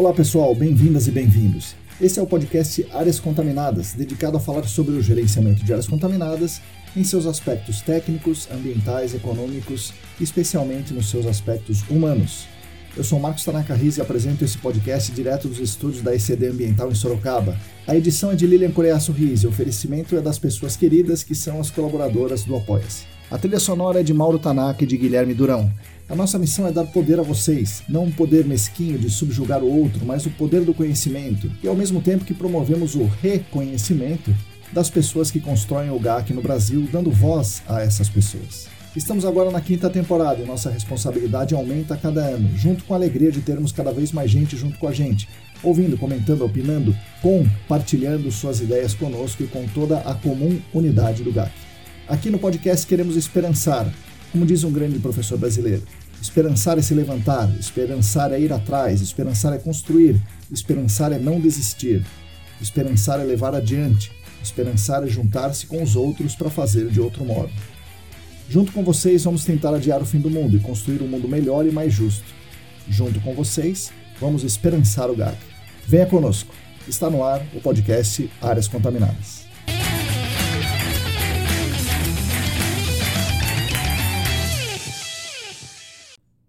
Olá pessoal, bem-vindas e bem-vindos. Esse é o podcast Áreas Contaminadas, dedicado a falar sobre o gerenciamento de áreas contaminadas em seus aspectos técnicos, ambientais, econômicos especialmente nos seus aspectos humanos. Eu sou Marcos Tanaka Riz e apresento esse podcast direto dos estúdios da ECD Ambiental em Sorocaba. A edição é de Lilian Coreaço Riz e o oferecimento é das pessoas queridas que são as colaboradoras do Apoia-se. A trilha sonora é de Mauro Tanaka e de Guilherme Durão. A nossa missão é dar poder a vocês, não um poder mesquinho de subjugar o outro, mas o poder do conhecimento, e ao mesmo tempo que promovemos o reconhecimento das pessoas que constroem o GAC no Brasil, dando voz a essas pessoas. Estamos agora na quinta temporada e nossa responsabilidade aumenta a cada ano, junto com a alegria de termos cada vez mais gente junto com a gente, ouvindo, comentando, opinando, compartilhando suas ideias conosco e com toda a comum unidade do GAC. Aqui no podcast queremos esperançar, como diz um grande professor brasileiro. Esperançar é se levantar, esperançar é ir atrás, esperançar é construir, esperançar é não desistir, esperançar é levar adiante, esperançar é juntar-se com os outros para fazer de outro modo. Junto com vocês, vamos tentar adiar o fim do mundo e construir um mundo melhor e mais justo. Junto com vocês, vamos esperançar o GAC. Venha conosco. Está no ar o podcast Áreas Contaminadas.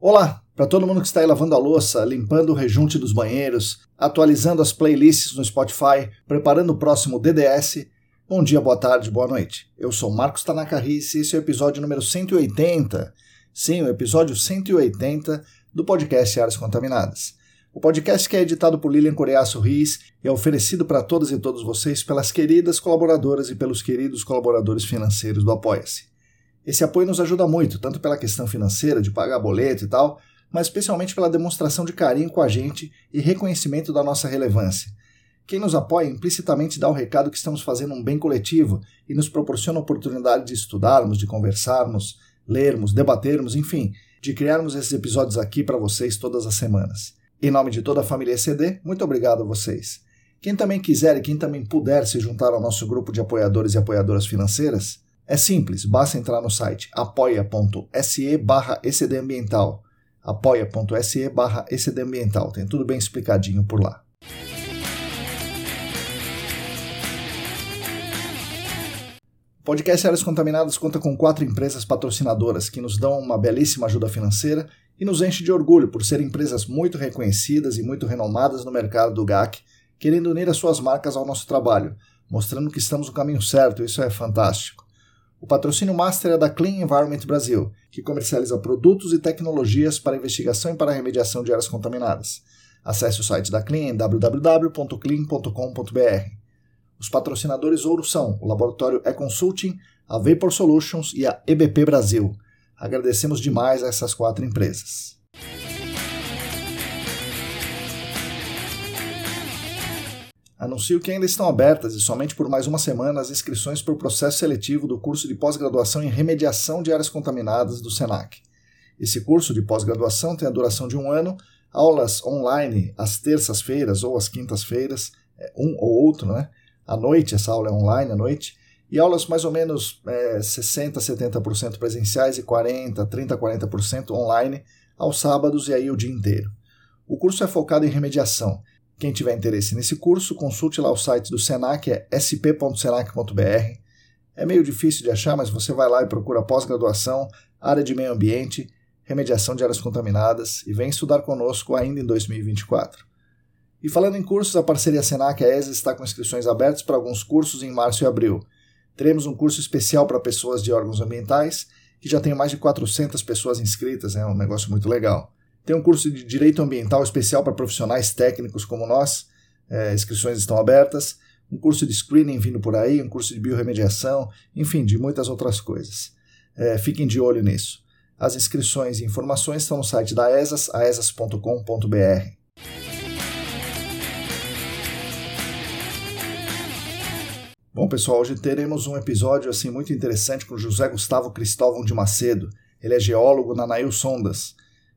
Olá, para todo mundo que está aí lavando a louça, limpando o rejunte dos banheiros, atualizando as playlists no Spotify, preparando o próximo DDS. Bom dia, boa tarde, boa noite. Eu sou Marcos Tanaka Rice e esse é o episódio número 180. Sim, o episódio 180 do podcast Áreas Contaminadas. O podcast que é editado por Lilian Coreaço Riz e é oferecido para todas e todos vocês pelas queridas colaboradoras e pelos queridos colaboradores financeiros do Apoia-se. Esse apoio nos ajuda muito, tanto pela questão financeira, de pagar boleto e tal, mas especialmente pela demonstração de carinho com a gente e reconhecimento da nossa relevância. Quem nos apoia implicitamente dá o recado que estamos fazendo um bem coletivo e nos proporciona a oportunidade de estudarmos, de conversarmos, lermos, debatermos, enfim, de criarmos esses episódios aqui para vocês todas as semanas. Em nome de toda a família ECD, muito obrigado a vocês. Quem também quiser e quem também puder se juntar ao nosso grupo de apoiadores e apoiadoras financeiras, é simples, basta entrar no site apoia.se barra ecdambiental. apoia.se barra ecdambiental. Tem tudo bem explicadinho por lá. O podcast Áreas Contaminadas conta com quatro empresas patrocinadoras que nos dão uma belíssima ajuda financeira e nos enche de orgulho por serem empresas muito reconhecidas e muito renomadas no mercado do GAC, querendo unir as suas marcas ao nosso trabalho, mostrando que estamos no caminho certo, isso é fantástico. O patrocínio master é da Clean Environment Brasil, que comercializa produtos e tecnologias para investigação e para remediação de áreas contaminadas. Acesse o site da Clean em www.clean.com.br. Os patrocinadores ouro são o Laboratório E-Consulting, a Vapor Solutions e a EBP Brasil. Agradecemos demais a essas quatro empresas. Anuncio que ainda estão abertas e somente por mais uma semana as inscrições para o processo seletivo do curso de pós-graduação em remediação de áreas contaminadas do SENAC. Esse curso de pós-graduação tem a duração de um ano, aulas online às terças-feiras ou às quintas-feiras, é, um ou outro, né? À noite, essa aula é online à noite, e aulas mais ou menos é, 60%, 70% presenciais e 40%, 30%, 40% online aos sábados e aí o dia inteiro. O curso é focado em remediação quem tiver interesse nesse curso, consulte lá o site do Senac, é sp.senac.br. É meio difícil de achar, mas você vai lá e procura pós-graduação, área de meio ambiente, remediação de áreas contaminadas e vem estudar conosco ainda em 2024. E falando em cursos, a parceria Senac ESA está com inscrições abertas para alguns cursos em março e abril. Teremos um curso especial para pessoas de órgãos ambientais, que já tem mais de 400 pessoas inscritas, é um negócio muito legal. Tem um curso de Direito Ambiental especial para profissionais técnicos como nós, é, inscrições estão abertas. Um curso de screening vindo por aí, um curso de biorremediação, enfim, de muitas outras coisas. É, fiquem de olho nisso. As inscrições e informações estão no site da ESAS, aesas.com.br. Bom, pessoal, hoje teremos um episódio assim muito interessante com José Gustavo Cristóvão de Macedo. Ele é geólogo na Nail Sondas.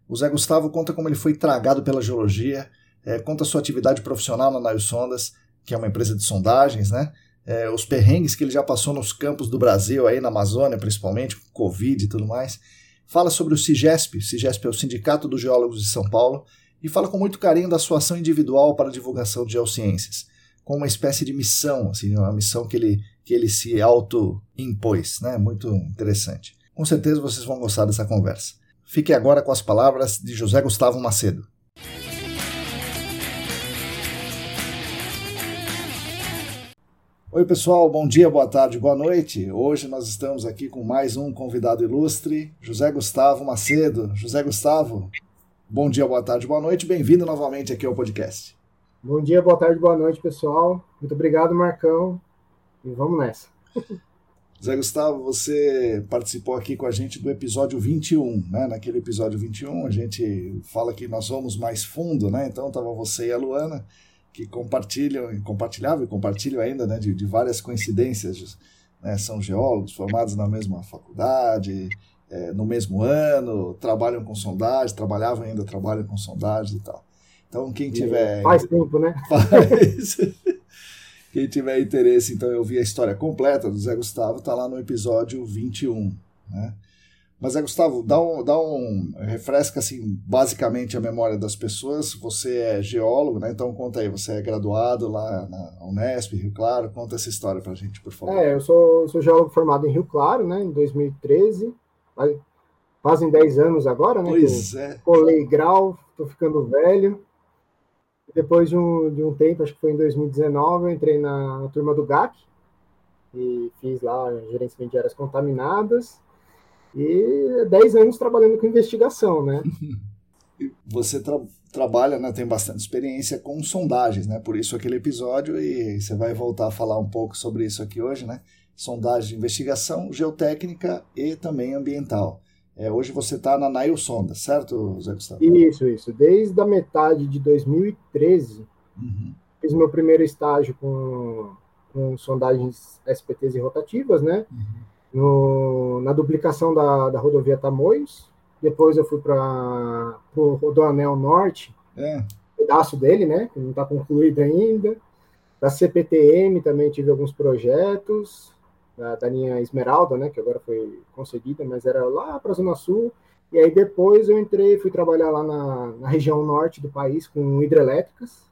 O Zé Gustavo conta como ele foi tragado pela geologia, é, conta sua atividade profissional na Naio Sondas, que é uma empresa de sondagens, né? É, os perrengues que ele já passou nos campos do Brasil, aí na Amazônia principalmente, com Covid e tudo mais. Fala sobre o CIGESP, CIGESP é o Sindicato dos Geólogos de São Paulo, e fala com muito carinho da sua ação individual para a divulgação de geociências, com uma espécie de missão, assim, uma missão que ele, que ele se auto-impôs, né? Muito interessante. Com certeza vocês vão gostar dessa conversa. Fique agora com as palavras de José Gustavo Macedo. Oi, pessoal, bom dia, boa tarde, boa noite. Hoje nós estamos aqui com mais um convidado ilustre, José Gustavo Macedo. José Gustavo, bom dia, boa tarde, boa noite. Bem-vindo novamente aqui ao podcast. Bom dia, boa tarde, boa noite, pessoal. Muito obrigado, Marcão. E vamos nessa. Zé Gustavo, você participou aqui com a gente do episódio 21, né? Naquele episódio 21, a gente fala que nós vamos mais fundo, né? Então tava você e a Luana que compartilham, compartilhavam e compartilham ainda né, de, de várias coincidências. Né, são geólogos formados na mesma faculdade, é, no mesmo ano, trabalham com sondagem, trabalhavam ainda, trabalham com sondagem e tal. Então, quem tiver. Faz tempo, né? Faz. Quem tiver interesse, então, eu vi a história completa do Zé Gustavo, está lá no episódio 21. Né? Mas é, Gustavo, dá um, dá um. refresca, assim, basicamente a memória das pessoas. Você é geólogo, né? Então conta aí, você é graduado lá na Unesp, Rio Claro. Conta essa história pra gente, por favor. É, eu sou, sou geólogo formado em Rio Claro, né? Em 2013. Fazem 10 anos agora, né? Pois é. Colei grau, tô ficando velho. Depois de um, de um tempo, acho que foi em 2019, eu entrei na, turma do GAC e fiz lá gerenciamento de áreas contaminadas e 10 anos trabalhando com investigação, né? Você tra trabalha, né, tem bastante experiência com sondagens, né? Por isso aquele episódio e você vai voltar a falar um pouco sobre isso aqui hoje, né? Sondagem de investigação, geotécnica e também ambiental. É, hoje você está na Nail Sonda, certo, Zé Gustavo? Isso, isso. Desde a metade de 2013, uhum. fiz meu primeiro estágio com, com sondagens SPTs e rotativas, né? Uhum no, na duplicação da, da rodovia Tamoios. Depois eu fui para o Rodoanel Norte, é. pedaço dele, né? Que não está concluído ainda. Da CPTM também tive alguns projetos, da, da linha Esmeralda, né? Que agora foi concedida, mas era lá para a Zona Sul. E aí depois eu entrei, fui trabalhar lá na, na região norte do país com hidrelétricas.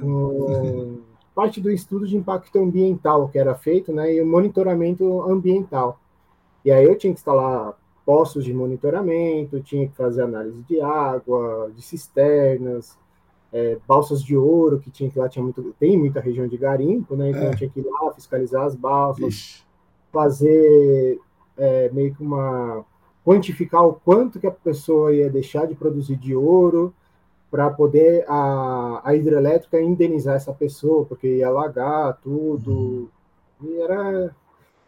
Com parte do estudo de impacto ambiental que era feito, né? E o monitoramento ambiental. E aí eu tinha que instalar postos de monitoramento, tinha que fazer análise de água, de cisternas, é, balsas de ouro, que tinha que lá tinha muito, tem muita região de garimpo, né? Então é. tinha que ir lá fiscalizar as balsas, Ixi. Fazer é, meio que uma quantificar o quanto que a pessoa ia deixar de produzir de ouro para poder a, a hidrelétrica indenizar essa pessoa, porque ia alagar tudo. Uhum. E era,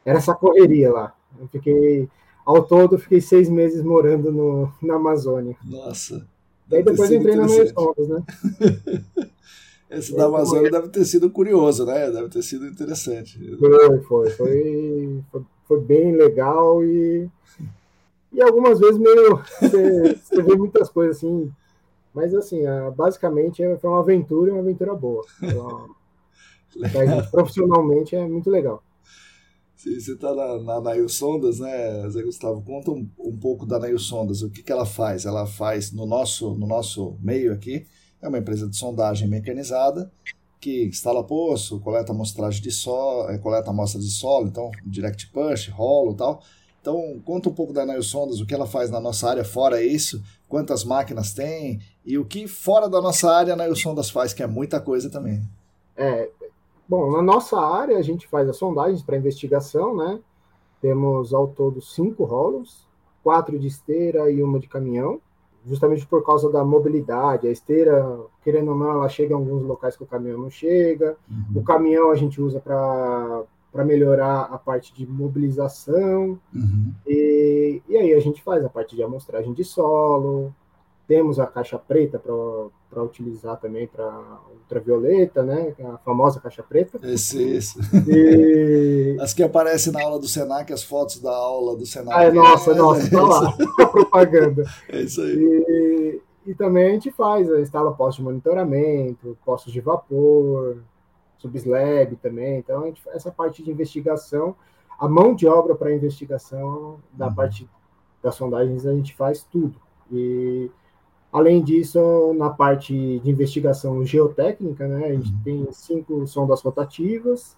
era essa correria lá. Eu fiquei, ao todo, fiquei seis meses morando no, na Amazônia. Nossa. Daí depois entrei na Sondas, né? Esse da Amazônia deve ter sido curioso, né? Deve ter sido interessante. Foi, foi. Foi, foi, bem legal e, e algumas vezes meio. Você, você vê muitas coisas assim. Mas assim, basicamente foi uma aventura e uma aventura boa. Então, profissionalmente é muito legal. Você está na, na Nail Sondas, né, Zé Gustavo? Conta um, um pouco da Nail Sondas. O que, que ela faz? Ela faz no nosso, no nosso meio aqui, é uma empresa de sondagem mecanizada que instala poço, coleta amostragem de solo, é, coleta amostras de solo, então direct push, rolo tal. Então, conta um pouco da Nail Sondas, o que ela faz na nossa área fora isso, quantas máquinas tem e o que fora da nossa área a Nail Sondas faz, que é muita coisa também. É, Bom, na nossa área, a gente faz as sondagens para investigação, né? Temos ao todo cinco rolos, quatro de esteira e uma de caminhão, justamente por causa da mobilidade. A esteira, querendo ou não, ela chega em alguns locais que o caminhão não chega. Uhum. O caminhão a gente usa para melhorar a parte de mobilização. Uhum. E, e aí a gente faz a parte de amostragem de solo, temos a caixa preta para utilizar também para ultravioleta, né? É a famosa caixa preta. Isso, isso. E... As que aparecem na aula do Senac, as fotos da aula do Senac. Ah, é, nossa, é, nossa, tá lá, a propaganda. É isso aí. E, e também a gente faz, instala postos de monitoramento, postos de vapor, subslab também. Então, gente, essa parte de investigação, a mão de obra para investigação da uhum. parte das sondagens, a gente faz tudo. E Além disso, na parte de investigação geotécnica, né, a gente uhum. tem cinco sondas rotativas,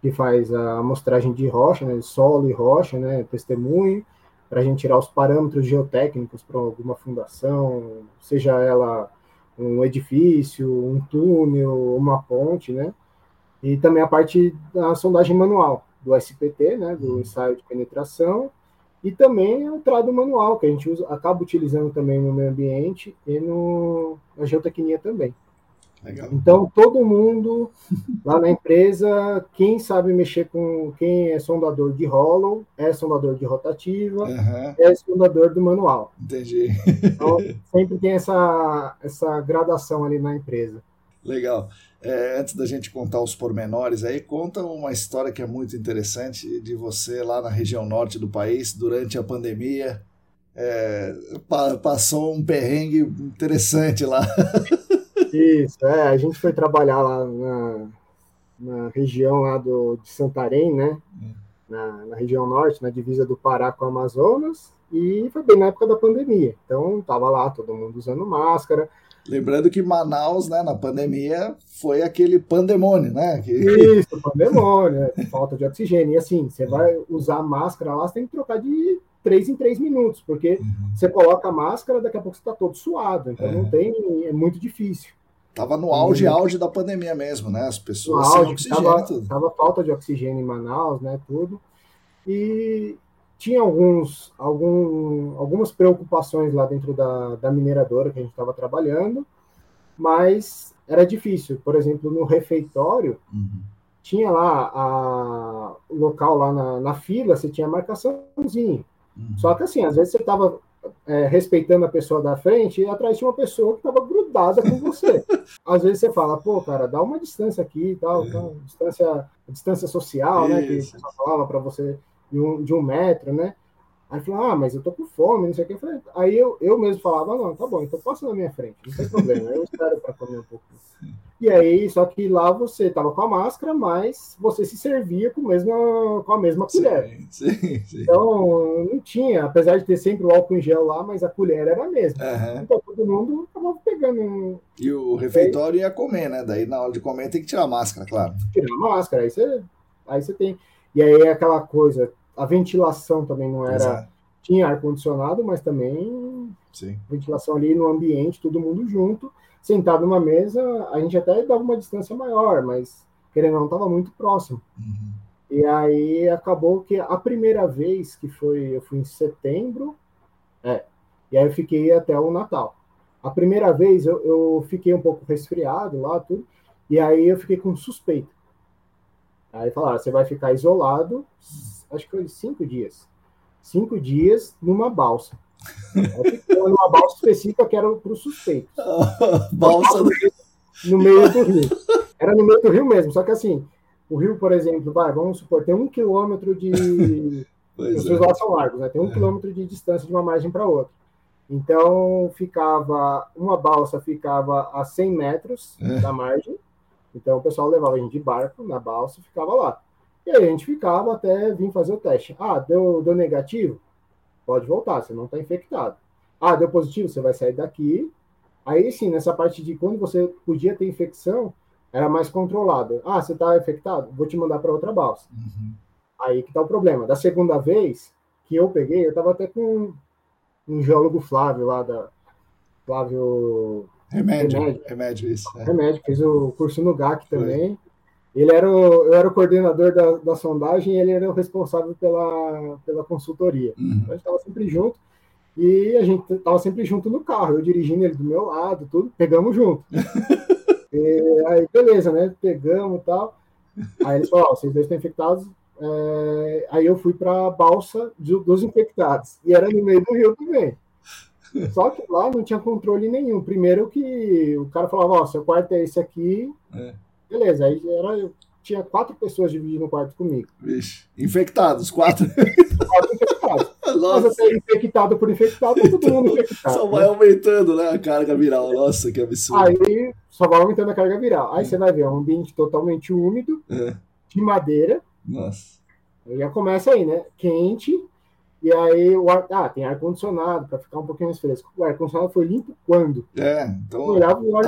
que faz a amostragem de rocha, né, solo e rocha, né, testemunho, para a gente tirar os parâmetros geotécnicos para alguma fundação, seja ela um edifício, um túnel, uma ponte, né? E também a parte da sondagem manual, do SPT, né, do uhum. ensaio de penetração, e também o trado manual, que a gente usa, acaba utilizando também no meio ambiente e no, na geotecnia também. Legal. Então, todo mundo lá na empresa, quem sabe mexer com quem é sondador de hollow, é sondador de rotativa, uhum. é sondador do manual. Entendi. Então, sempre tem essa, essa gradação ali na empresa. Legal. É, antes da gente contar os pormenores aí, conta uma história que é muito interessante de você lá na região norte do país, durante a pandemia. É, pa passou um perrengue interessante lá. Isso, é, a gente foi trabalhar lá na, na região lá do, de Santarém, né? É. Na, na, região norte, na divisa do Pará com o Amazonas, e foi bem na época da pandemia. Então, tava lá todo mundo usando máscara, Lembrando que Manaus, né, na pandemia, foi aquele pandemônio, né? Que... Isso, pandemônio, né? falta de oxigênio. E assim, você vai usar máscara lá, você tem que trocar de três em três minutos, porque uhum. você coloca a máscara, daqui a pouco você está todo suado. Então é. não tem, é muito difícil. Tava no auge, uhum. auge da pandemia mesmo, né? As pessoas no sem auge, oxigênio. Tava, tava falta de oxigênio em Manaus, né? Tudo. E tinha alguns, algum, algumas preocupações lá dentro da, da mineradora que a gente estava trabalhando, mas era difícil. Por exemplo, no refeitório, uhum. tinha lá a, o local lá na, na fila, você tinha marcaçãozinha. Uhum. Só que assim, às vezes você estava é, respeitando a pessoa da frente e atrás tinha uma pessoa que estava grudada com você. Às vezes você fala, pô, cara, dá uma distância aqui e tal, é. tal, distância, distância social, Isso. né? Que você falava para você de um, de um metro, né? Aí falou, ah, mas eu tô com fome, não sei o que. Eu falei, aí eu, eu mesmo falava, não, tá bom, então passa na minha frente, não tem problema, eu espero para comer um pouco. E aí, só que lá você tava com a máscara, mas você se servia com, mesma, com a mesma colher. Sim, sim. Então, não tinha, apesar de ter sempre o álcool em gel lá, mas a colher era a mesma. Uhum. Então todo mundo acabava pegando. E o refeitório ia comer, né? Daí na hora de comer tem que tirar a máscara, claro. Tirar a máscara, aí você, aí você tem. E aí é aquela coisa, a ventilação também não era. Exato. Tinha ar-condicionado, mas também Sim. ventilação ali no ambiente, todo mundo junto, sentado numa mesa, a gente até dava uma distância maior, mas querendo ou não, estava muito próximo. Uhum. E aí acabou que a primeira vez que foi, eu fui em setembro, é, e aí eu fiquei até o Natal. A primeira vez eu, eu fiquei um pouco resfriado lá, tudo, e aí eu fiquei com suspeita. Aí falaram, você vai ficar isolado, acho que foi cinco dias. Cinco dias numa balsa. numa balsa específica que era para o suspeito. balsa do... No meio do rio. Era no meio do rio mesmo, só que assim, o rio, por exemplo, vai, vamos supor, tem um quilômetro de. Pois os é. lados são largos, né? Tem um é. quilômetro de distância de uma margem para outra. Então, ficava. Uma balsa ficava a 100 metros é. da margem então o pessoal levava a gente de barco na balsa e ficava lá. E aí a gente ficava até vir fazer o teste. Ah, deu, deu negativo? Pode voltar, você não está infectado. Ah, deu positivo? Você vai sair daqui. Aí sim, nessa parte de quando você podia ter infecção, era mais controlado. Ah, você está infectado? Vou te mandar para outra balsa. Uhum. Aí que está o problema. Da segunda vez que eu peguei, eu estava até com um geólogo Flávio lá da. Flávio Remédio, remédio, remédio isso. É. Remédio, fiz o curso no GAC também. Foi. Ele era o, eu era o coordenador da, da sondagem e ele era o responsável pela, pela consultoria. Uhum. Então, a gente estava sempre junto e a gente estava sempre junto no carro, eu dirigindo ele do meu lado, tudo, pegamos junto. e, aí, beleza, né? Pegamos e tal. Aí eles falaram: oh, vocês dois estão infectados. É... Aí eu fui para a balsa dos infectados, e era no meio do rio também. Só que lá não tinha controle nenhum. Primeiro que o cara falava, ó, oh, seu quarto é esse aqui. É. Beleza, aí era, tinha quatro pessoas dividindo o quarto comigo. Vixe, infectados, quatro. quatro infectados. Nossa. Mas até infectado por infectado, tá todo mundo infectado. Só vai né? aumentando, né, a carga viral. Nossa, que absurdo. Aí só vai aumentando a carga viral. Aí é. você vai ver, é um ambiente totalmente úmido, é. de madeira. Nossa. Aí já começa aí, né? Quente, E aí o ar, ah, tem ar-condicionado para ficar um pouquinho mais fresco. O ar-condicionado foi limpo quando? É, então,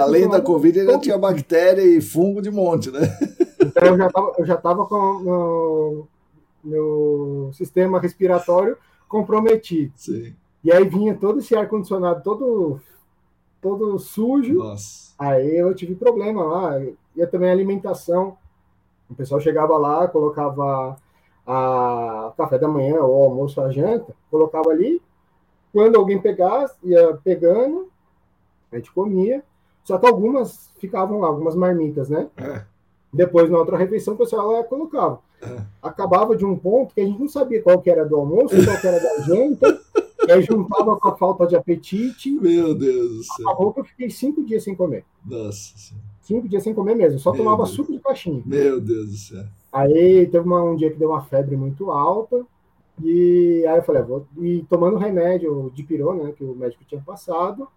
além da Covid, ainda tinha bactéria e fungo de monte, né? Então eu já tava, eu já tava com o meu sistema respiratório comprometido. Sim. E aí vinha todo esse ar-condicionado todo, todo sujo. Nossa. Aí eu tive problema lá. E também a alimentação. O pessoal chegava lá, colocava a café da manhã, ou almoço, a janta, colocava ali. Quando alguém pegasse, ia pegando, a gente comia. Só que algumas ficavam lá, algumas marmitas, né? É. Depois, na outra refeição, o pessoal lá colocava. É. Acabava de um ponto que a gente não sabia qual que era do almoço, qual que era da janta, e aí juntava com a falta de apetite. Meu Deus do céu. Acabou que eu fiquei cinco dias sem comer. Nossa Cinco dias sem comer mesmo, só Meu tomava Deus. suco de caixinha. Meu Deus do céu. Aí teve uma- um dia que deu uma febre muito alta, e aí eu falei, ah, vou, e tomando remédio de pirona, né, que o médico tinha passado,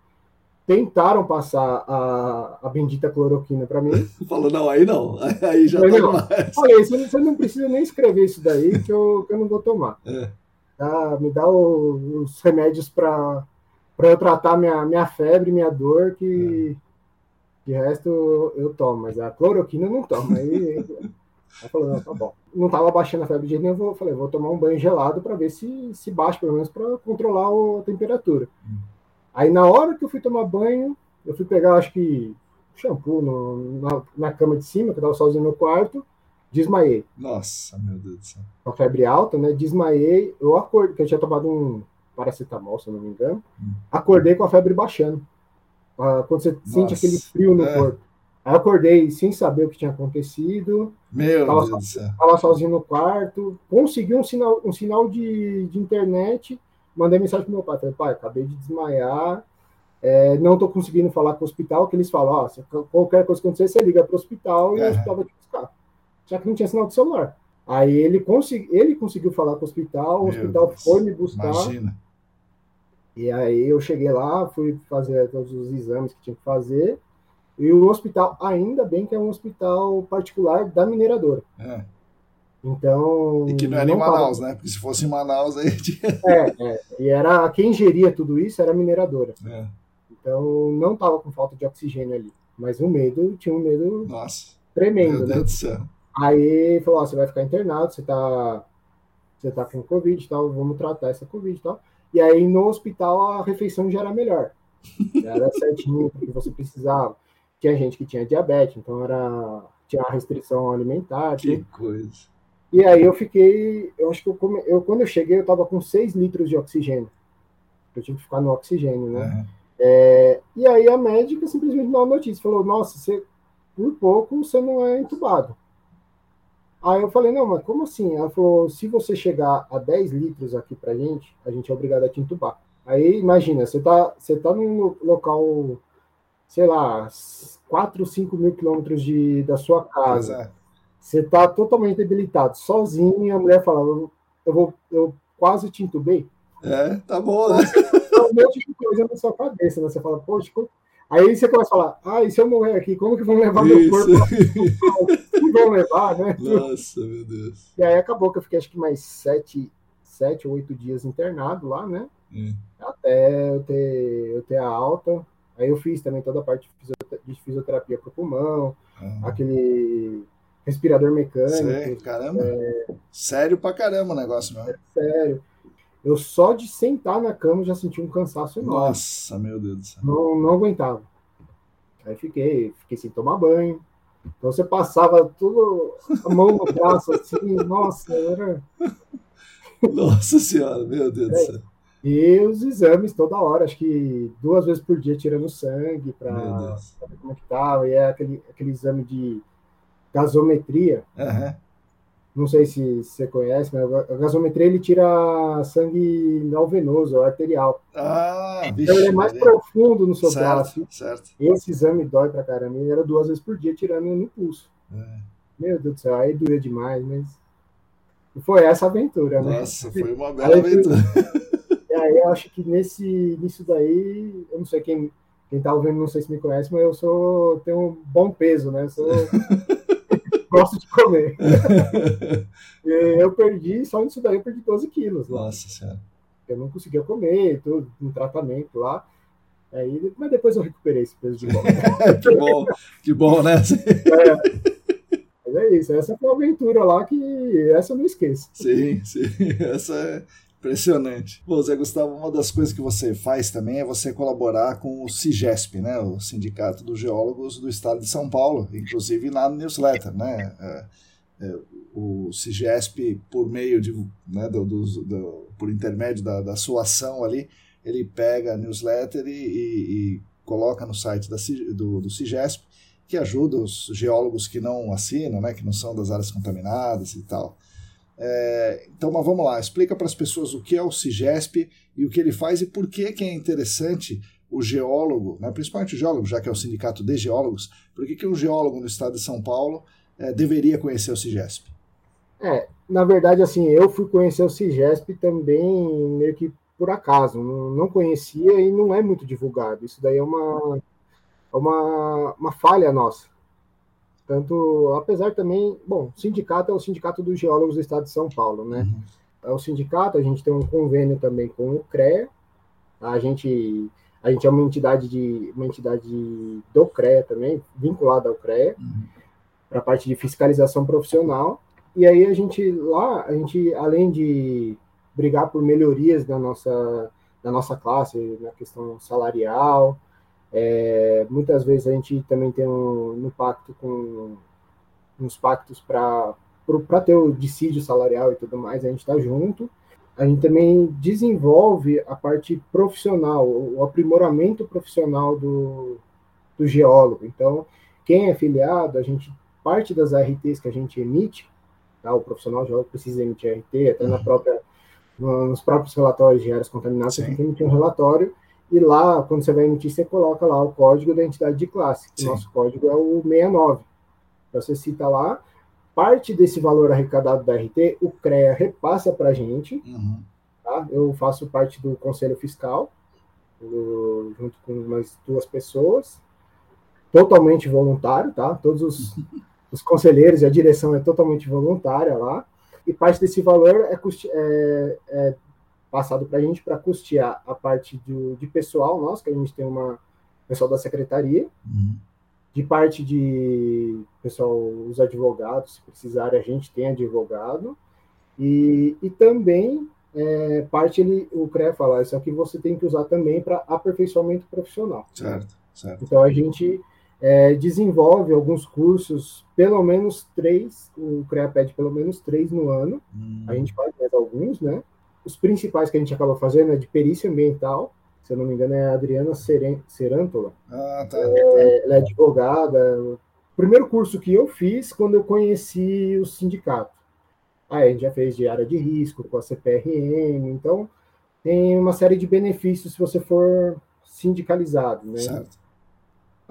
tentaram passar a, a bendita cloroquina para mim. Falou, não, aí não. Aí já Mas tá não. Falei, você não, você não precisa nem escrever isso daí, que eu, que eu não vou tomar. É. Tá? Me dá o- os remédios para eu tratar minha, minha febre, minha dor, que de resto eu, eu tomo, mas a cloroquina eu não tomo. Aí, aí falou, não, tá bom. Não tava baixando a febre de jeito nenhum, eu falei, vou tomar um banho gelado para ver se, se baixa, pelo menos para controlar a temperatura. Aí na hora que eu fui tomar banho, eu fui pegar, acho que, shampoo no- na, na cama de cima, que eu tava sozinho no quarto, desmaiei Nossa, meu Deus do céu. com a febre alta, né? Desmaiei, eu acordei, que eu tinha tomado um paracetamol, se eu não me engano. Hum. Acordei com a febre baixando. Ah, Quando você sente Nossa, aquele frio no é. corpo. Aí eu acordei sem saber o que tinha acontecido, Meu Tava Deus céu. estava sozinho no quarto, consegui um sinal, um sinal de, de internet, mandei mensagem pro meu pai, falei, pai, acabei de desmaiar, é, não estou conseguindo falar com o hospital, que eles falam, ó, se qualquer coisa acontecer, você liga pro hospital e É. o hospital vai te buscar. Só que não tinha sinal de celular. Aí ele, consegui, ele conseguiu falar com o hospital, o Meu hospital Deus. foi me buscar, Imagina. e aí eu cheguei lá, fui fazer todos os exames que tinha que fazer, e o hospital, ainda bem que é um hospital particular da mineradora. É. Então. E que não era em não tava- Manaus, né? Porque se fosse em Manaus, aí. É, é. E era quem geria tudo isso era a mineradora. É. Então não tava com falta de oxigênio ali. Mas o medo, tinha um medo Nossa, tremendo, meu né? Deus do céu. Aí falou: ó, você vai ficar internado, você tá, você tá com Covid e tal, vamos tratar essa Covid e tal. E aí no hospital a refeição já era melhor. Já era certinho, porque você precisava. Tinha gente que tinha diabetes, então era tinha uma restrição alimentar. Que tudo. coisa. E aí eu fiquei, eu acho que eu, come- eu quando eu cheguei eu tava com 6 litros de oxigênio. Eu tinha que ficar no oxigênio, né? É, e aí a médica simplesmente deu uma notícia, falou, nossa, você, por pouco você não é entubado. Aí eu falei, não, mas como assim? Ela falou, se você chegar a 10 litros aqui pra gente, a gente é obrigado a te entubar. Aí imagina, você tá, você tá num lo- local, sei lá, 4, 5 mil quilômetros de, da sua casa. é. Você tá totalmente debilitado, sozinho, e a mulher fala, eu, eu vou, eu quase te entubei. É, tá bom, né? É um monte de coisa na sua cabeça, né? Você fala, poxa, como... aí você começa a falar, ah, e se eu morrer aqui, como que vão levar meu corpo? Isso. Que vão levar, né? Nossa, meu Deus. E aí acabou que eu fiquei acho que mais sete, sete ou oito dias internado lá, né? Hum. Até eu ter, eu ter a alta. Aí eu fiz também toda a parte de fisiotera- de fisioterapia pro pulmão, Ah, aquele respirador mecânico, sei, caramba. Sério pra caramba o negócio mesmo. sério. Eu só de sentar na cama já senti um cansaço enorme. Nossa, meu Deus do céu. não, não aguentava. Aí fiquei, fiquei sem tomar banho. Então você passava tudo a mão no braço assim, nossa, era. Nossa senhora, meu Deus do céu. E os exames toda hora, acho que duas vezes por dia tirando sangue para saber como é que tava. E é aquele, aquele exame de gasometria. Aham. Não sei se você conhece, mas a gasometria ele tira sangue não venoso, arterial. Ah, Então vixe. ele é mais Maria. profundo no seu braço. Certo, certo. Esse exame dói pra caramba. E era duas vezes por dia tirando no pulso. É. Meu Deus do céu, aí doía demais, mas. E foi essa aventura, né? Nossa, foi uma bela Aí aventura. Eu acho que nesse, nisso daí, eu não sei quem, quem tá ouvindo, não sei se me conhece, mas eu sou, tenho um bom peso, né? Sou, gosto de comer. Eu perdi, só nisso daí eu perdi 12 quilos lá. Nossa senhora. eu não conseguia comer, tudo, um tratamento lá. Aí, mas depois eu recuperei esse peso de volta. que bom, que bom, né? É, mas é isso, essa foi uma aventura lá que essa eu não esqueço. Sim, sim, essa é impressionante. Bom, Zé Gustavo, uma das coisas que você faz também é você colaborar com o CIGESP, né, o Sindicato dos Geólogos do Estado de São Paulo, inclusive na newsletter, né? É, é, o CIGESP, por meio de, né, do, do, do por intermédio da, da sua ação ali, ele pega a newsletter e, e, e coloca no site da, do, do que ajuda os geólogos que não assinam, né, que não são das áreas contaminadas e tal. É, então, mas vamos lá, explica para as pessoas o que é o CIGESP e o que ele faz e por que, que é interessante o geólogo, né, principalmente o geólogo, já que é o sindicato de geólogos, por que, que um geólogo no estado de São Paulo é, deveria conhecer o CIGESP? É, na verdade, assim, eu fui conhecer o CIGESP também meio que por acaso, não conhecia e não é muito divulgado. Isso daí é uma, é uma, uma falha nossa. Tanto, apesar também, bom, sindicato é o Sindicato dos Geólogos do Estado de São Paulo, né? Uhum. É o sindicato, a gente tem um convênio também com o CREA, a gente, a gente é uma entidade de uma entidade do CREA também, vinculada ao CREA, uhum. para a parte de fiscalização profissional. E aí a gente lá, a gente além de brigar por melhorias da nossa, da nossa classe, na questão salarial. É, muitas vezes a gente também tem um, um pacto com uns pactos para ter o dissídio salarial e tudo mais, a gente está junto. A gente também desenvolve a parte profissional, o aprimoramento profissional do, do geólogo. Então, quem é filiado, a gente parte das ARTs que a gente emite, tá? o profissional geólogo precisa emitir RT, até na uhum. própria nos próprios relatórios de áreas contaminadas, Sim. tem que emitir um relatório, e lá, quando você vai emitir, você coloca lá o código da entidade de classe. O nosso código é o 69. Então, você cita lá, parte desse valor arrecadado da RT, o CREA repassa para a gente, uhum. tá? eu faço parte do conselho fiscal, do, junto com mais duas pessoas, totalmente voluntário, tá? Todos os, os conselheiros e a direção é totalmente voluntária lá e parte desse valor é, é, é passado para a gente para custear a parte de, de pessoal nosso, que a gente tem uma pessoal da secretaria, uhum. de parte de pessoal, os advogados, se precisarem, a gente tem advogado, e, e também é, parte ele, o CREA fala, isso aqui você tem que usar também para aperfeiçoamento profissional. Certo, certo. Então a gente é, desenvolve alguns cursos, pelo menos três, o CREA pede pelo menos três no ano, hum. a gente faz mais alguns, né? Os principais que a gente acaba fazendo é de perícia ambiental, se eu não me engano é a Adriana Seren, Serantola. Ah, tá. É, ela é advogada. O primeiro curso que eu fiz quando eu conheci o sindicato. Aí a gente já fez de área de risco com a CPRM, então tem uma série de benefícios se você for sindicalizado, né? Certo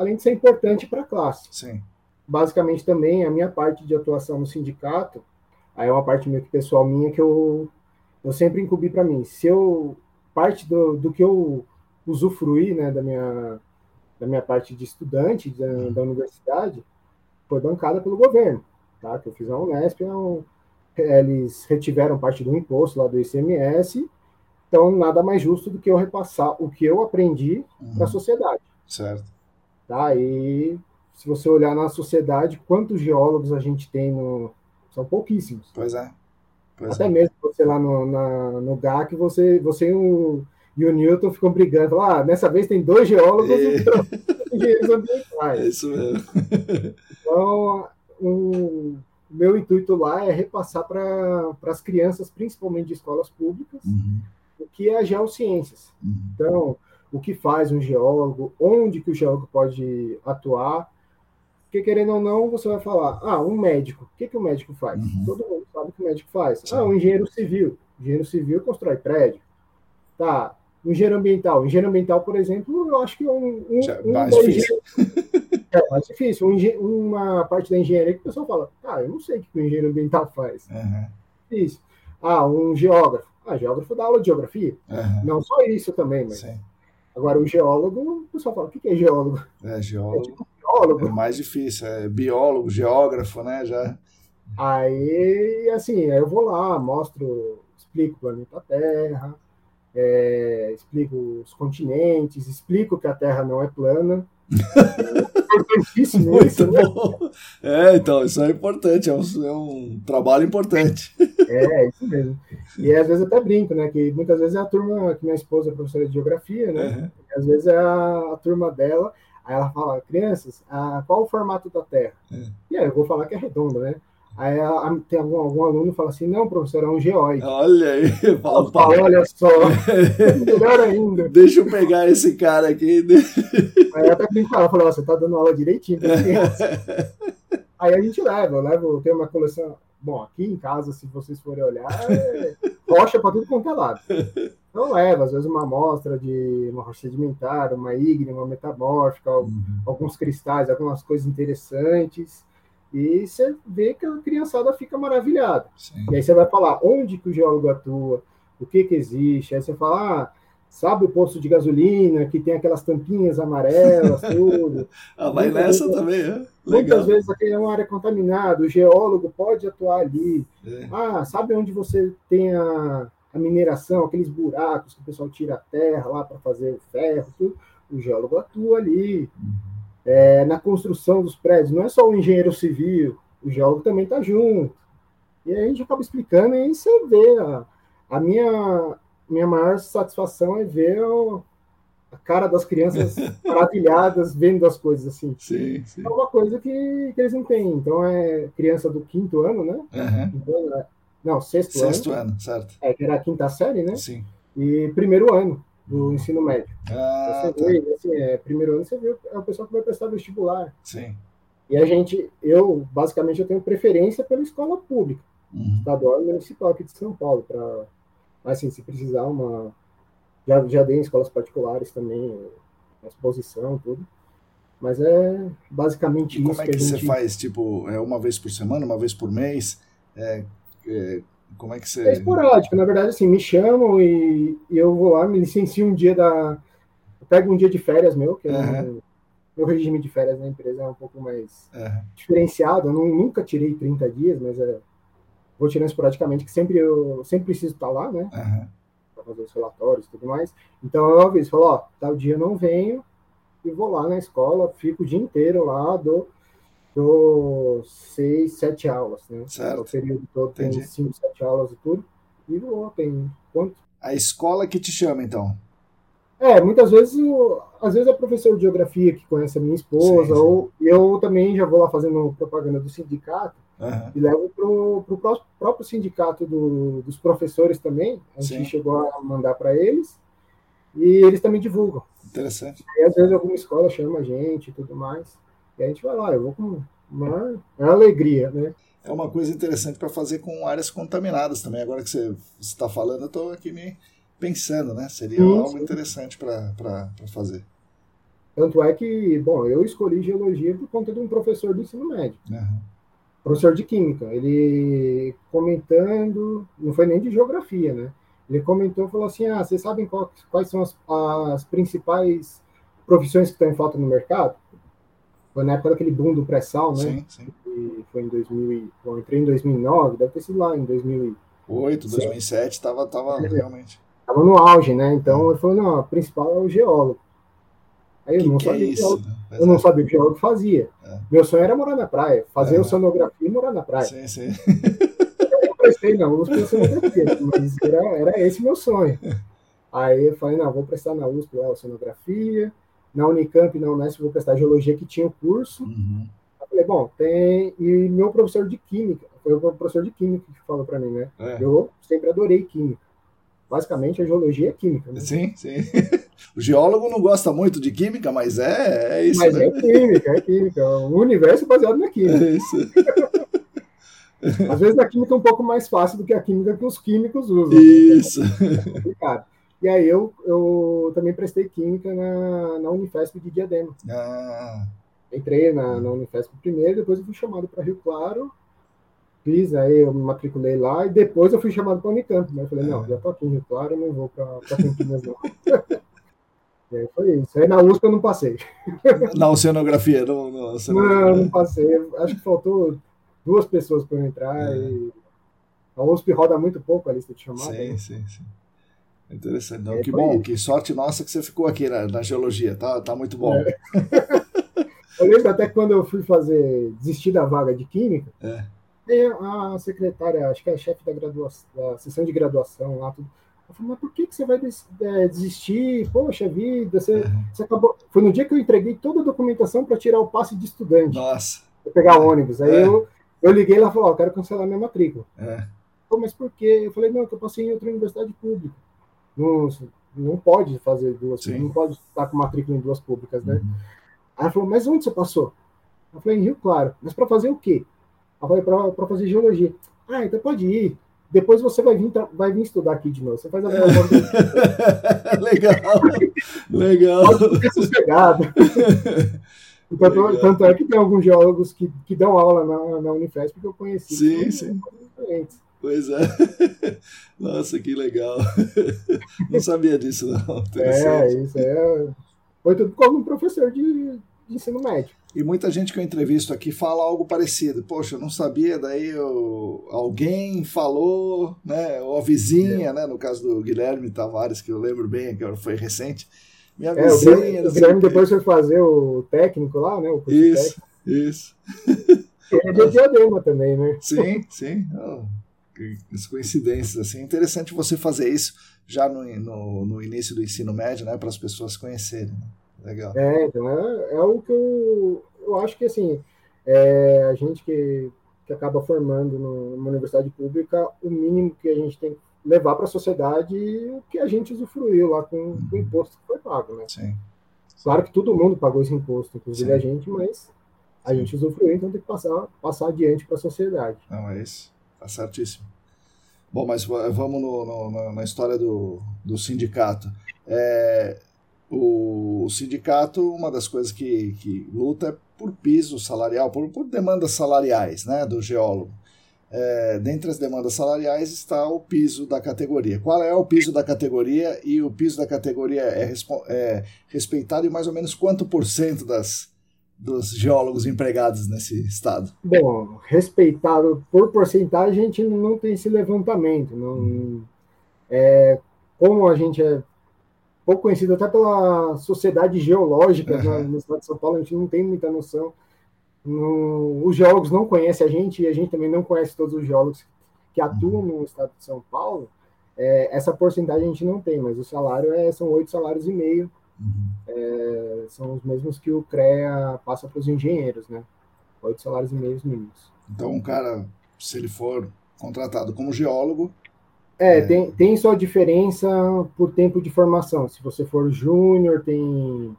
além de ser importante para a classe. Sim. Basicamente também a minha parte de atuação no sindicato, aí é uma parte meio que pessoal minha que eu, eu sempre incumbi para mim. Se eu parte do, do que eu usufruí, né, da minha da minha parte de estudante da, uhum. da universidade, foi bancada pelo governo, tá? Que eu fiz a Unesp, então, eles retiveram parte do imposto lá do ICMS, então nada mais justo do que eu repassar o que eu aprendi uhum. para a sociedade. Certo. Tá? E se você olhar na sociedade, quantos geólogos a gente tem no. São pouquíssimos. Pois é. Pois Até é. mesmo você lá no, na, no GAC, você, você e o, e o Newton ficam brigando. Falam, ah, nessa vez tem dois geólogos e engenheiros ambientais. É isso mesmo. Então, o meu intuito lá é repassar para as crianças, principalmente de escolas públicas, uhum. o que é a geociências. Uhum. Então, o que faz um geólogo, onde que o geólogo pode atuar. Porque, querendo ou não, você vai falar, ah, um médico, o que, que o médico faz? Uhum. Todo mundo sabe o que o médico faz. Sim. Ah, um engenheiro civil. O engenheiro civil constrói prédio. Tá, o engenheiro ambiental. Engenheiro ambiental, por exemplo, eu acho que é um... um, é mais difícil. É mais difícil. Um, uma parte da engenharia que o pessoal fala, ah, eu não sei o que o engenheiro ambiental faz. Uhum. Isso. Ah, um geógrafo. Ah, geógrafo dá aula de geografia. Uhum. Não só isso também, mas... Sim Agora, o geólogo, o pessoal fala, o que é geólogo? É, geólogo. É, tipo geólogo. é mais difícil, é biólogo, geógrafo, né? Já. Aí, assim, aí eu vou lá, mostro, explico o planeta Terra, é, explico os continentes, explico que a Terra não é plana. importantíssimo Muito isso, né? bom. É, então, isso é importante, é um, é um trabalho importante. É, isso mesmo. E às vezes até brinco, né? Que muitas vezes é a turma, que minha esposa é professora de geografia, né? Uhum. às vezes é a, a, turma dela, aí ela fala, crianças, a, qual o formato da Terra? Uhum. E aí eu vou falar que é redondo, né? Aí a, tem algum, algum aluno fala assim, não, professor, é um geóide. Olha aí, fala, fala, olha só, melhor ainda. Deixa eu pegar esse cara aqui. Aí eu até brinco com ela, falei, você tá dando aula direitinho. aí a gente leva, eu levo, tem uma coleção, bom, aqui em casa, se vocês forem olhar, é rocha para tudo quanto é lado. Então leva, às vezes uma amostra de uma rocha sedimentar, uma ígnea, uma metamórfica, uhum. alguns cristais, algumas coisas interessantes. E você vê que a criançada fica maravilhada. Sim. E aí você vai falar onde que o geólogo atua, o que que existe. Aí você fala, ah, sabe o posto de gasolina que tem aquelas tampinhas amarelas, tudo. ah, vai muitas nessa vezes, também, é? Muitas vezes aqui é uma área contaminada, o geólogo pode atuar ali. É. Ah, sabe onde você tem a, a, mineração, aqueles buracos que o pessoal tira a terra lá para fazer o ferro, tudo. O geólogo atua ali. É, na construção dos prédios. Não é só o engenheiro civil, o geólogo também está junto. E aí a gente acaba explicando e você vê. A, a minha, minha maior satisfação é ver o, a cara das crianças maravilhadas vendo as coisas assim. Sim, sim. É uma coisa que, que eles não têm. Então é criança do quinto ano, né? Uhum. Então, é, não, sexto, sexto ano. ano. certo. É, que era a quinta série, né? Sim. E primeiro ano do ensino médio. Ah, você vê, assim, é, primeiro ano você vê é o pessoal que vai prestar vestibular. Sim. E a gente, eu, basicamente, eu tenho preferência pela escola pública, uhum. estadual e municipal aqui de São Paulo, para, assim, se precisar uma... Já, já dei em escolas particulares também, exposição, tudo. Mas é basicamente e isso. Como é que, que gente... você faz? Tipo, é uma vez por semana, uma vez por mês? É, é, como é que você. É esporádico, na verdade, assim, me chamam e, e eu vou lá, me licencio um dia da. Eu pego um dia de férias meu, que é uhum. um, meu regime de férias na empresa é um pouco mais uhum. diferenciado. Eu não, nunca tirei 30 dias, mas é, vou tirando esporadicamente, que sempre eu sempre preciso estar lá, né? Uhum. Para fazer os relatórios e tudo mais. Então eu aviso, falo, ó, tal dia eu não venho e vou lá na escola, fico o dia inteiro lá, dou dou seis, sete aulas, né? Certo. O período todo Entendi. tem cinco, sete aulas e tudo. E vou, tem quanto? A escola que te chama, então? É, muitas vezes, eu, às vezes é professor de geografia que conhece a minha esposa, sim, sim. ou eu também já vou lá fazendo propaganda do sindicato uhum. e levo para o próprio sindicato do, dos professores também. A gente sim. chegou a mandar para eles e eles também divulgam. Interessante. E às vezes alguma escola chama a gente e tudo mais. E a gente vai lá, eu vou com uma, uma alegria, né? É uma coisa interessante para fazer com áreas contaminadas também. Agora que você está falando, eu estou aqui me pensando, né? Seria sim, algo sim. interessante para fazer. Tanto é que, bom, eu escolhi geologia por conta de um professor do ensino médio. Uhum. Professor de química. Ele comentando, não foi nem de geografia, né? Ele comentou e falou assim: ah, vocês sabem qual, quais são as, as principais profissões que estão em falta no mercado? Foi na época daquele boom do pré-sal, né? Sim, sim. E foi em 2000, bom, entrei em 2009, deve ter sido lá em 2008, 2007, estava tava, é, realmente. Estava no auge, né? Então é. ele falou, não, a principal é o geólogo. Aí eu que não que sabia é isso, né? eu não sabia o que o geólogo fazia. É. Meu sonho era morar na praia, fazer é. oceanografia e morar na praia. Sim, sim. Eu não prestei, não, não oceanografia, mas era, era esse meu sonho. Aí eu falei, não, vou prestar na USP lá, oceanografia, na Unicamp na Unesp vou prestar geologia que tinha o curso. Uhum. Eu falei, bom, tem. E meu professor de química, foi o professor de química que falou para mim, né? É. Eu sempre adorei química. Basicamente, a geologia é química. Né? Sim, sim. O geólogo não gosta muito de química, mas é, é isso. Mas né? é química, é química. O universo é baseado na química. É isso. Às vezes a química é um pouco mais fácil do que a química que os químicos usam. Isso. É complicado. E aí eu, eu também prestei química na, na Unifesp de Diadema. Ah. Entrei na, na Unifesp primeiro, depois eu fui chamado para Rio Claro, fiz, aí eu me matriculei lá, e depois eu fui chamado para Unicamp. Mas eu falei, não, é. já tô aqui em Rio Claro, não vou para Campinas não. e aí foi isso. Aí na USP eu não passei. Na oceanografia? Não, não, não, não passei. Acho que faltou duas pessoas para eu entrar é. e a USP roda muito pouco a lista de chamada. Sim, né? sim, sim. Interessante. Não, é, que bom, que sorte nossa que você ficou aqui na, na geologia, tá, tá muito bom. É. eu lembro até quando eu fui fazer, desistir da vaga de química, é. a secretária, acho que é a chefe da, graduação, da sessão de graduação lá, tudo, eu falei, mas por que, que você vai é, desistir? Poxa vida, você, uhum. você acabou. Foi no dia que eu entreguei toda a documentação para tirar o passe de estudante. Nossa. Pra pegar ônibus. Aí é. eu, eu liguei lá e falei, ó, oh, quero cancelar minha matrícula. É. Pô, mas por quê? Eu falei, não, que eu passei em outra universidade pública. Não, não pode fazer duas, Sim. não pode estar com matrícula em duas públicas, né? Uhum. Aí ela falou, mas onde você passou? Eu falei, em Rio Claro. Mas para fazer o quê? Eu falei, para fazer geologia. Ah, então pode ir. Depois você vai vir, vai vir estudar aqui de novo. Você faz a é. Legal. Legal. Pode sossegado. Tanto, tanto, é que tem alguns geólogos que, que dão aula na, na Unifesp que eu conheci. Sim, sim. Pois é. Nossa, que legal. Não sabia disso, não. É, isso é. Foi tudo como um professor de, de ensino médio. E muita gente que eu entrevisto aqui fala algo parecido. Poxa, eu não sabia, daí eu, alguém falou, né? Ou a vizinha, é. né? No caso do Guilherme Tavares, que eu lembro bem, que foi recente. Minha é, vizinha. O Guilherme depois foi fazer o técnico lá, né? O curso isso, técnico. isso. é de diadema também, né? Sim, sim. Oh, as coincidências, assim. Interessante você fazer isso já no, no, no início do ensino médio, né? Para as pessoas conhecerem. Né? Legal. É, então é, é o que eu, eu acho que assim, é, a gente que, que acaba formando numa universidade pública, o mínimo que a gente tem que levar para a sociedade o que a gente usufruiu lá com, uhum. o imposto que foi pago, né? Sim. Claro que todo mundo pagou esse imposto, inclusive Sim. a gente, mas a gente usufruiu, então tem que passar, passar adiante para a sociedade. Não, é isso. Tá certíssimo. Bom, mas vamos no, no, na história do, do sindicato. É, o, o, sindicato, uma das coisas que, que luta é por piso salarial, por, por demandas salariais né, do geólogo. É, dentre as demandas salariais está o piso da categoria. Qual é o piso da categoria? E o piso da categoria é, é respeitado em mais ou menos quanto por cento das, dos geólogos empregados nesse estado? Bom, respeitado por porcentagem, a gente não tem esse levantamento. Não, é, como a gente é pouco conhecido até pela sociedade geológica uhum. no estado de São Paulo, a gente não tem muita noção. No, os geólogos não conhecem a gente e a gente também não conhece todos os geólogos que atuam uhum. no estado de São Paulo. É, essa porcentagem a gente não tem, mas o salário é, são oito salários e meio. Uhum. É, são os mesmos que o CREA passa para os engenheiros, né? Oito salários e meio mínimos. Então, um cara, se ele for contratado como geólogo, é, é, Tem, tem sua diferença por tempo de formação. Se você for júnior, tem.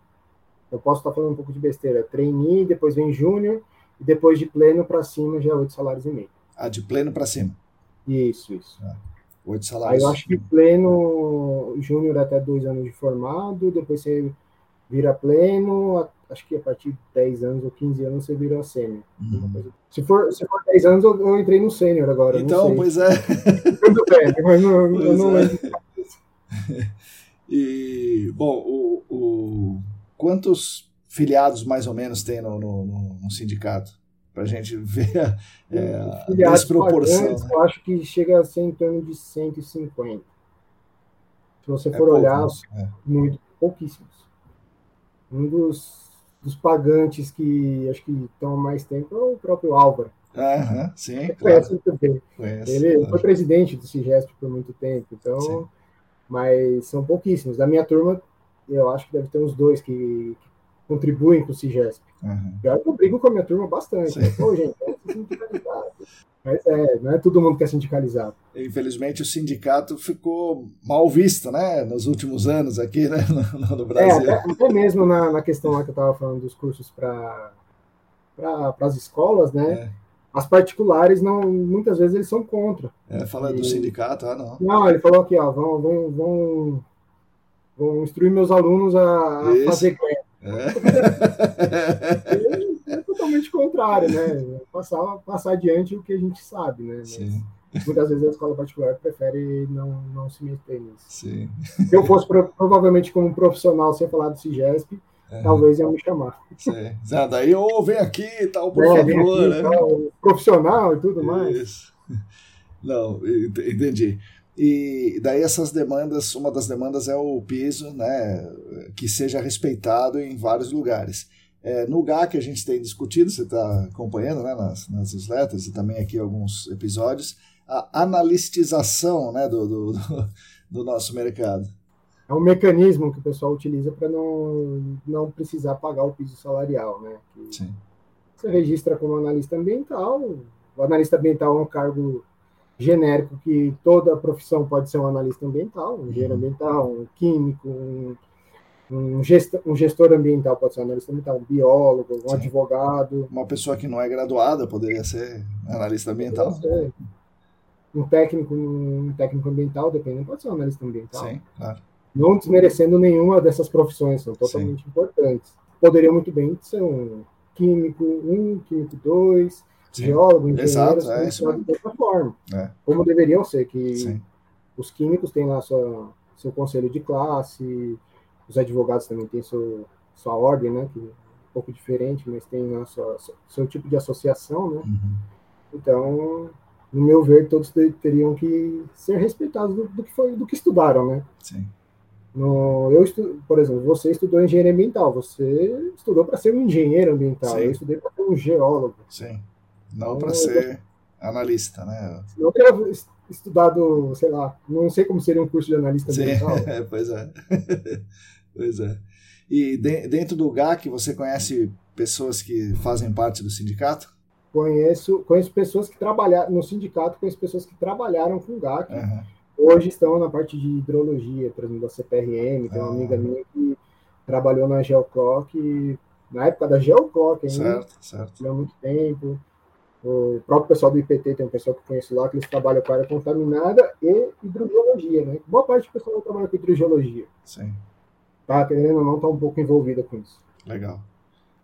Eu posso estar falando um pouco de besteira. Trainee, depois vem júnior, e depois de pleno para cima já é oito salários e meio. Ah, de pleno para cima. Isso, isso. Ah, oito salários. Aí eu acho que pleno, júnior até dois anos de formado, depois você vira pleno, acho que a partir de 10 anos ou 15 anos você vira sênior. Uhum. Se, for, se for 10 anos, eu, eu entrei no sênior agora. Então, pois é. Tudo bem, mas não, pois eu não é. E, bom, o, o, quantos filiados mais ou menos tem no, no, no sindicato? Para a gente ver é, a desproporção. Pagantes, né? Eu acho que chega a ser em torno de 150. Se você é for olhar, né? é. muito, pouquíssimos. Um dos dos pagantes que acho que estão mais tempo é o próprio Álvaro. Aham, sim. Claro. Conhece muito bem. Ele claro. foi presidente do CIGESP por muito tempo, então. Sim. Mas são pouquíssimos. Da minha turma, eu acho que deve ter uns dois que, que contribuem com o CIGESP. Uhum. Eu brigo com a minha turma bastante. Né? Pô, gente, é mas é, não é todo mundo que é sindicalizado. Infelizmente o sindicato ficou mal visto, né, nos últimos anos aqui, né, no, no Brasil. É, até, até, mesmo na, na questão lá que eu estava falando dos cursos para pra, as escolas, né, é. as particulares não, muitas vezes eles são contra. É, fala e, do sindicato, ah, não. Não, ele falou aqui, ó, vão, vão, vão, vão instruir meus alunos a, a fazer greve. É. é totalmente contrário, né? Passar, passar adiante o que a gente sabe, né? Mas, muitas vezes a escola particular prefere não, não se meter nisso. Sim. Se eu fosse provavelmente como profissional sem falar do CIGESP, é. talvez ia me chamar. Sim. Ah, daí, oh, vem aqui tal, por é, favor. Aqui, né? tal, profissional e tudo mais. Isso. Não, entendi. E daí essas demandas, uma das demandas é o piso, né, que seja respeitado em vários lugares. É, no GAC a gente tem discutido, você está acompanhando né, nas, nas newsletters e também aqui alguns episódios, a analistização né, do, do, do nosso mercado. É um mecanismo que o pessoal utiliza para não, não precisar pagar o piso salarial. Né? Que Sim. Você registra como analista ambiental, o analista ambiental é um cargo genérico que toda profissão pode ser um analista ambiental, um engenheiro uhum. ambiental, um químico, um, um, gestor, um gestor ambiental pode ser um analista ambiental, um biólogo, um Sim. advogado. Uma pessoa que não é graduada poderia ser analista ambiental. Ser. Um técnico, um técnico ambiental, dependendo, pode ser um analista ambiental. Sim, claro. Não desmerecendo nenhuma dessas profissões, são totalmente Sim. importantes. Poderia muito bem ser um químico 1, químico 2, geólogo, engenheiro, é, dessa forma. É. Como deveriam ser, que Sim. os químicos têm lá sua, seu conselho de classe, os advogados também têm seu, sua ordem, né, que é um pouco diferente, mas tem lá sua, seu tipo de associação, né? Uhum. Então, no meu ver, todos teriam que ser respeitados do, do, que foi, do que estudaram, né? Sim. No, eu estu, por exemplo, você estudou engenharia ambiental, você estudou para ser um engenheiro ambiental, Sim. eu estudei para ser um geólogo. Sim. Não para ser analista, né? Não teria estudado, sei lá, não sei como seria um curso de analista Sim. ambiental. pois é. pois é. E de, dentro do GAC, você conhece pessoas que fazem parte do sindicato? Conheço, conheço pessoas que trabalharam no sindicato, conheço pessoas que trabalharam com o GAC. Uhum hoje estão na parte de hidrologia, por exemplo, da CPRM, tem uma ah. amiga minha que trabalhou na Geoclock, na época da Geoclock ainda, certo, certo. há muito tempo. O próprio pessoal do IPT tem um pessoal que eu conheço lá, que eles trabalham com área contaminada e hidrogeologia, né? Boa parte do pessoal trabalha com hidrogeologia. Sim. Tá, querendo ou não, tá um pouco envolvida com isso. Legal.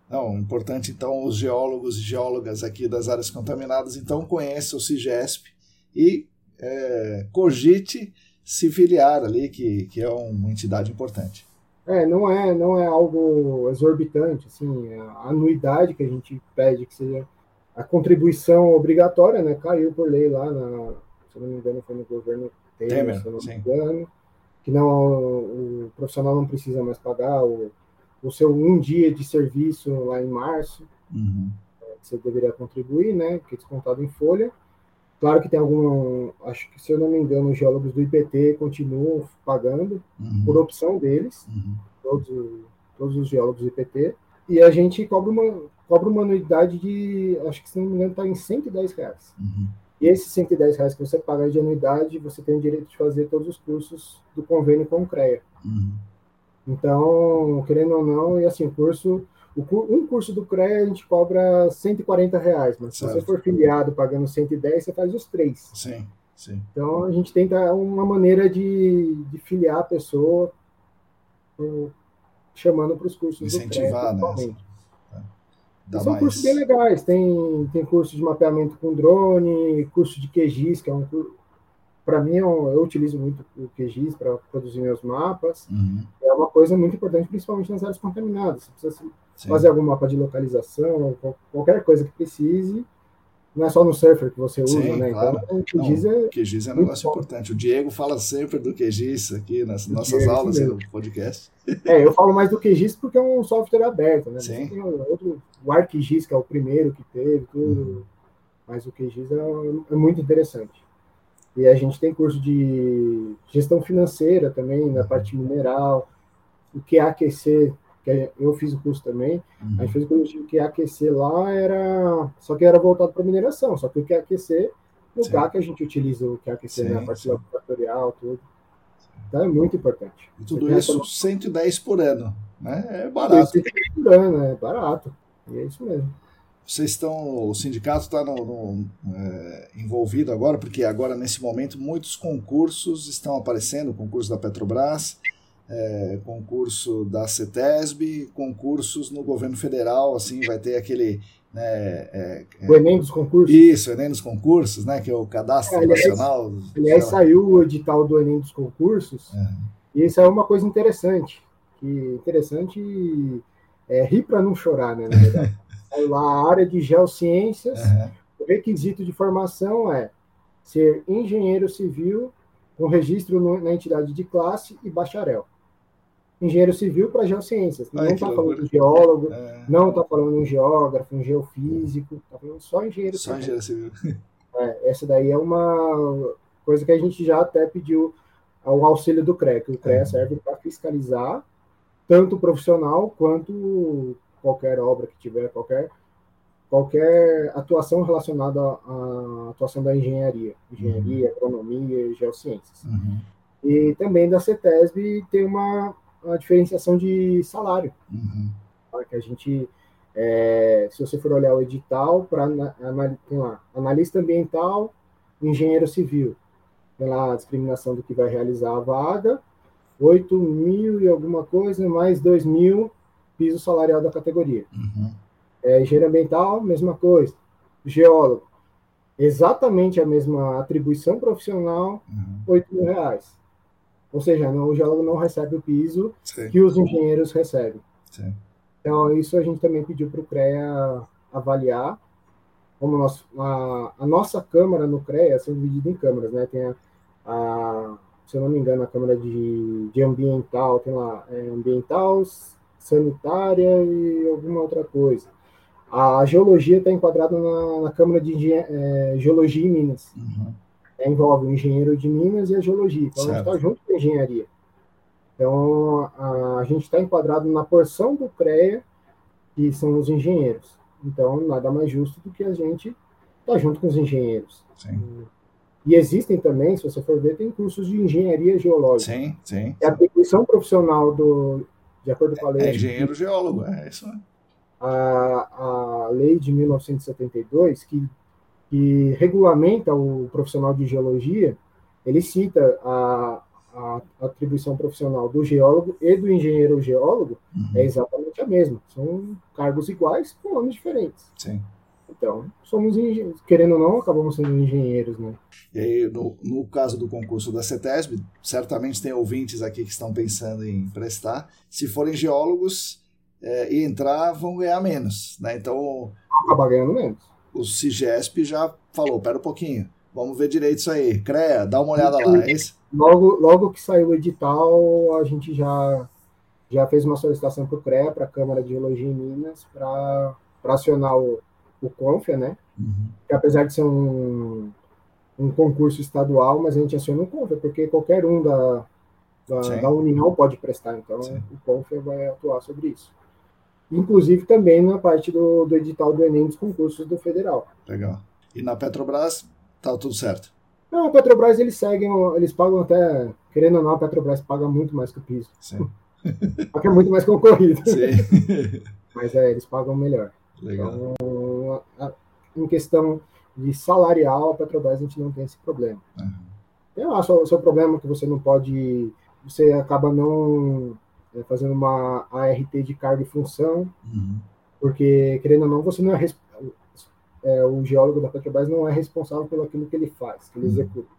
Não, importante então os geólogos e geólogas aqui das áreas contaminadas, então conheçam o CIGESP e é, cogite se filiar ali, que, que é uma entidade importante. É, não é, não é algo exorbitante, assim, a anuidade que a gente pede que seja a contribuição obrigatória, né, caiu por lei lá, na, se não me engano foi no governo Temer, Temer se não me engano, que não, o profissional não precisa mais pagar o, o seu um dia de serviço lá em março, uhum. É, você deveria contribuir, né, que é descontado em folha, Claro que tem algum, acho que se eu não me engano, os geólogos do IPT continuam pagando uhum. por opção deles, uhum. todos, todos os geólogos do IPT, e a gente cobra uma, cobra uma anuidade de, acho que se não me engano, está em 110 reais. Uhum. E esses 110 reais que você paga de anuidade, você tem o direito de fazer todos os cursos do convênio com o CREA. Uhum. Então, querendo ou não, e assim, o curso um curso do CREA a gente cobra 140 reais, mas certo. se você for filiado pagando 110, você faz os três. Sim, sim. Então a gente tenta uma maneira de, de filiar a pessoa chamando para os cursos Incentivar, do CREA. Né? Dá São mais... cursos bem legais. Tem, tem curso de mapeamento com drone, curso de QGIS, que é um curso para mim, eu, eu, utilizo muito o QGIS para produzir meus mapas. Uhum. É uma coisa muito importante, principalmente nas áreas contaminadas. Você precisa Sim. fazer algum mapa de localização, qualquer coisa que precise. Não é só no Surfer que você usa, Sim, né? Claro. Então, o QGIS é. QGIS é um negócio importante. O Diego fala sempre do QGIS aqui nas nossas Diego, aulas e no podcast. É, eu falo mais do QGIS porque é um software aberto, né? Sim. Tem outro, o ArcGIS, que é o primeiro que teve, tudo. Uhum. Mas o QGIS é, é muito interessante. E a gente tem curso de gestão financeira também, na parte mineral, o que é aquecer, que eu fiz o curso também, uhum. a gente fez o curso que aquecer lá era, só que era voltado para mineração, só que o que é aquecer, no Sim. que a gente utiliza o que é aquecer na né, parte laboratorial, tudo. Então é muito importante. E tudo isso essa... 110 por ano, né? É barato. 110 por ano, é barato. E é isso mesmo vocês estão, o sindicato está é, envolvido agora, porque agora nesse momento muitos concursos estão aparecendo, concurso da Petrobras, é, concurso da CETESB, concursos no governo federal, assim, vai ter aquele... Né, é, o Enem dos concursos? Isso, o Enem dos concursos, né, que é o cadastro aliás, nacional. Aliás, saiu o edital do Enem dos concursos, e isso é uma coisa interessante, que interessante é rir para não chorar, né, na verdade. lá a área de geociências, o requisito de formação é ser engenheiro civil com registro na entidade de classe e bacharel. Engenheiro civil para geociências. Não está falando de geólogo, é... não está falando de um geógrafo, um geofísico, está falando só engenheiro só civil. Engenheiro civil. É, essa daí é uma coisa que a gente já até pediu ao auxílio do CREA, que o CREA é. serve para fiscalizar tanto o profissional quanto qualquer obra que tiver, qualquer qualquer atuação relacionada à atuação da engenharia, engenharia, uhum. agronomia e geociências. Uhum. E também da CETESB tem uma, uma diferenciação de salário, uhum. Tá? que a gente, é, se você for olhar o edital, para tem lá, analista ambiental, engenheiro civil, tem lá a discriminação do que vai realizar a vaga, 8 mil e alguma coisa, mais 2 mil piso salarial da categoria. Uhum. É, engenheiro ambiental, mesma coisa. Geólogo, exatamente a mesma atribuição profissional, uhum. 8 mil reais. Ou seja, não, o geólogo não recebe o piso Sim. que os engenheiros recebem. Sim. Então, isso a gente também pediu para o CREA avaliar. Como nós, a, a, nossa Câmara no CREA são dividida em câmaras, né? Tem a, a, se eu não me engano, a Câmara de, de Ambiental, tem lá é, ambiental, sanitária e alguma outra coisa. A geologia está enquadrada na, na, Câmara de é, Geologia em Minas. Uhum. É, envolve o engenheiro de Minas e a geologia. Então, certo. a gente está junto com a engenharia. Então, a, a gente está enquadrado na porção do CREA, que são os engenheiros. Então, nada mais justo do que a gente estar tá junto com os engenheiros. Sim. E existem também, se você for ver, tem cursos de engenharia geológica. Sim, sim. É a atribuição profissional do, de acordo com a lei. É engenheiro geólogo, é isso. A, a lei de 1972, que, que regulamenta o profissional de geologia, ele cita a, a atribuição profissional do geólogo e do engenheiro geólogo uhum. é exatamente a mesma. São cargos iguais com nomes diferentes. Sim. Então, somos engenheiros. Querendo ou não, acabamos sendo engenheiros, né? E aí, no, no caso do concurso da CETESB, certamente tem ouvintes aqui que estão pensando em prestar. Se forem geólogos é, e entrar, vão ganhar menos, né? Então... Acabar ganhando menos. O CIGESP já falou, pera um pouquinho, vamos ver direito isso aí. CREA, dá uma olhada lá, é? Logo, logo que saiu o edital, a gente já, já fez uma solicitação para o CREA, para a Câmara de Geologia em Minas, para acionar o o Confia, né? Uhum. Que apesar de ser um, um concurso estadual, mas a gente aciona o Confia, porque qualquer um da, da, da União pode prestar, então Sim. o Confia vai atuar sobre isso. Inclusive também na parte do, do edital do Enem dos concursos do Federal. Legal. E na Petrobras, tá tudo certo? Não, a Petrobras eles seguem, eles pagam até, querendo ou não, a Petrobras paga muito mais que o piso. Sim. Porque é muito mais concorrido. Sim. Mas é, eles pagam melhor. Legal. Então, a, em questão de salarial, a Petrobras a gente não tem esse problema. Uhum. Eu acho o seu problema que você não pode, você acaba não é, fazendo uma ART de carga e função, uhum. porque, querendo ou não, você não é, é, o geólogo da Petrobras não é responsável pelo aquilo que ele faz, que ele uhum. executa.